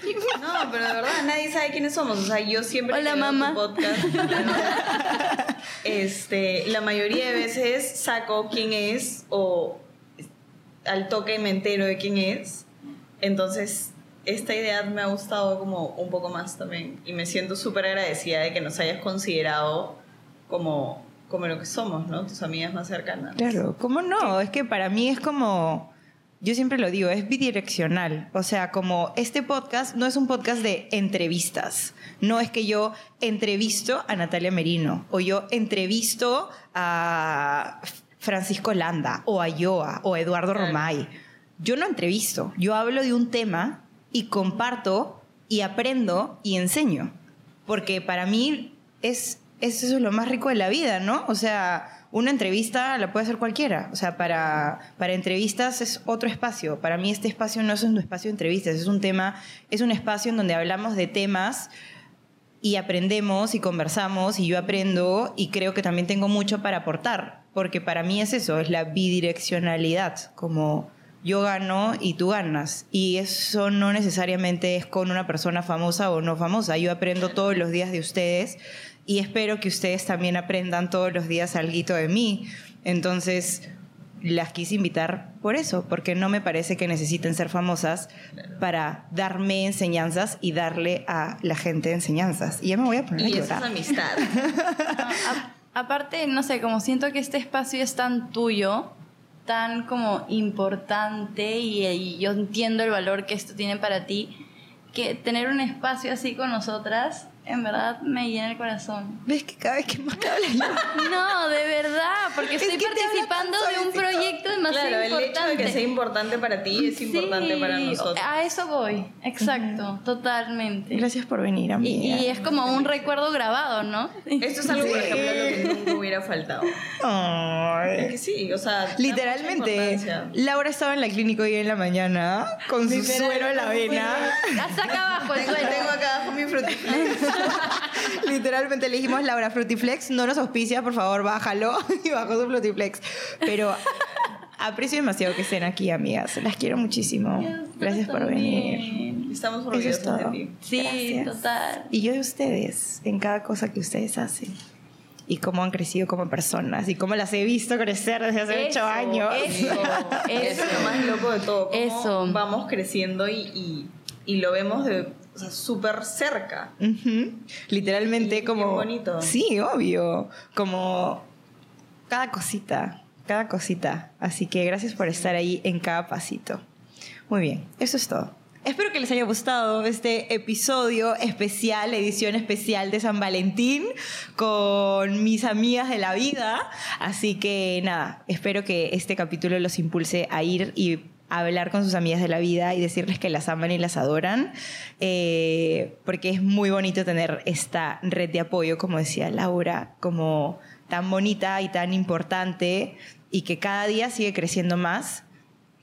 quiénes somos. No, pero de verdad, nadie sabe quiénes somos. O sea, yo siempre Hola, mamá. tu podcast, este, la mayoría de veces saco quién es o al toque me entero de quién es. Entonces, esta idea me ha gustado como un poco más también. Y me siento súper agradecida de que nos hayas considerado como, como lo que somos, ¿no? Tus amigas más cercanas. Claro, ¿cómo no? Es que para mí es como, yo siempre lo digo, es bidireccional. O sea, como este podcast no es un podcast de entrevistas. No es que yo entrevisto a Natalia Merino o yo entrevisto a Francisco Landa o a Yoa o a Eduardo. Romay. Yo no entrevisto, yo hablo de un tema y comparto y aprendo y enseño. Porque para mí es, es eso es lo más rico de la vida, ¿no? O sea, una entrevista la puede hacer cualquiera. O sea, para, para entrevistas es otro espacio. Para mí este espacio no es un espacio de entrevistas, es un tema, es un espacio en donde hablamos de temas y aprendemos y conversamos y yo aprendo y creo que también tengo mucho para aportar, porque para mí es eso, es la bidireccionalidad, como yo gano y tú ganas. Y eso no necesariamente es con una persona famosa o no famosa. Yo aprendo todos los días de ustedes y espero que ustedes también aprendan todos los días algo de mí. Entonces, las quise invitar por eso, porque no me parece que necesiten ser famosas para darme enseñanzas y darle a la gente enseñanzas. Y ya me voy a poner Y a eso es amistad. A- aparte, no sé, como siento que este espacio es tan tuyo, tan como importante y, y yo entiendo el valor que esto tiene para ti, que tener un espacio así con nosotras, en verdad me llena el corazón. ¿Ves que cada vez que más hablas yo? No, de verdad, porque Es estoy te participando de un proyecto demasiado Claro, el hecho importante. de que sea importante para ti es importante Sí, para nosotros. A eso voy, exacto, totalmente. Gracias por venir, Y, amiga. y es como un recuerdo grabado, ¿no? Esto es algo, por ejemplo, que nunca hubiera faltado. Ay. Es que sí, o sea, Literalmente. Laura estaba en la clínica hoy en la mañana con su suero en la vena. Hasta acá abajo el Tengo, suelo. tengo acá abajo mi frutiflex. Literalmente le dijimos, Laura, Frutiflex, no nos auspicia, por favor, bájalo. Y bajó su Frutiflex. Pero aprecio demasiado que estén aquí, amigas. Las quiero muchísimo. Gracias por venir. Estamos orgullosos es de ti. Sí, Gracias. total. Y yo de ustedes, en cada cosa que ustedes hacen. Y cómo han crecido como personas. Y cómo las he visto crecer desde hace ocho años. Eso, Eso eso. es lo más loco de todo. cómo Eso. Vamos creciendo y, y, y lo vemos de o sea, súper cerca. Literalmente Y- como... bonito. Sí, obvio. Como cada cosita, cada cosita. Así que gracias por estar ahí en cada pasito. Muy bien, eso es todo. Espero que les haya gustado este episodio especial, edición especial de San Valentín con mis amigas de la vida. Así que nada, espero que este capítulo los impulse a ir y hablar con sus amigas de la vida y decirles que las aman y las adoran, eh, porque es muy bonito tener esta red de apoyo, como decía Laura, como tan bonita y tan importante y que cada día sigue creciendo más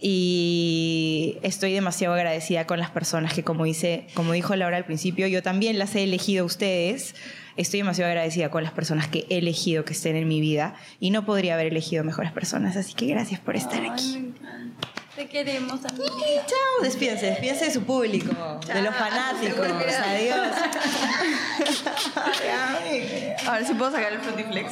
y estoy demasiado agradecida con las personas que, como, dice, como dijo Laura al principio, yo también las he elegido a ustedes. Estoy demasiado agradecida con las personas que he elegido que estén en mi vida y no podría haber elegido mejores personas. Así que gracias por estar Ay, aquí. Te queremos, amiga. Chao, despídense, despídense de su público, de los fanáticos. Adiós. A ver si puedo sacar el frutiflex.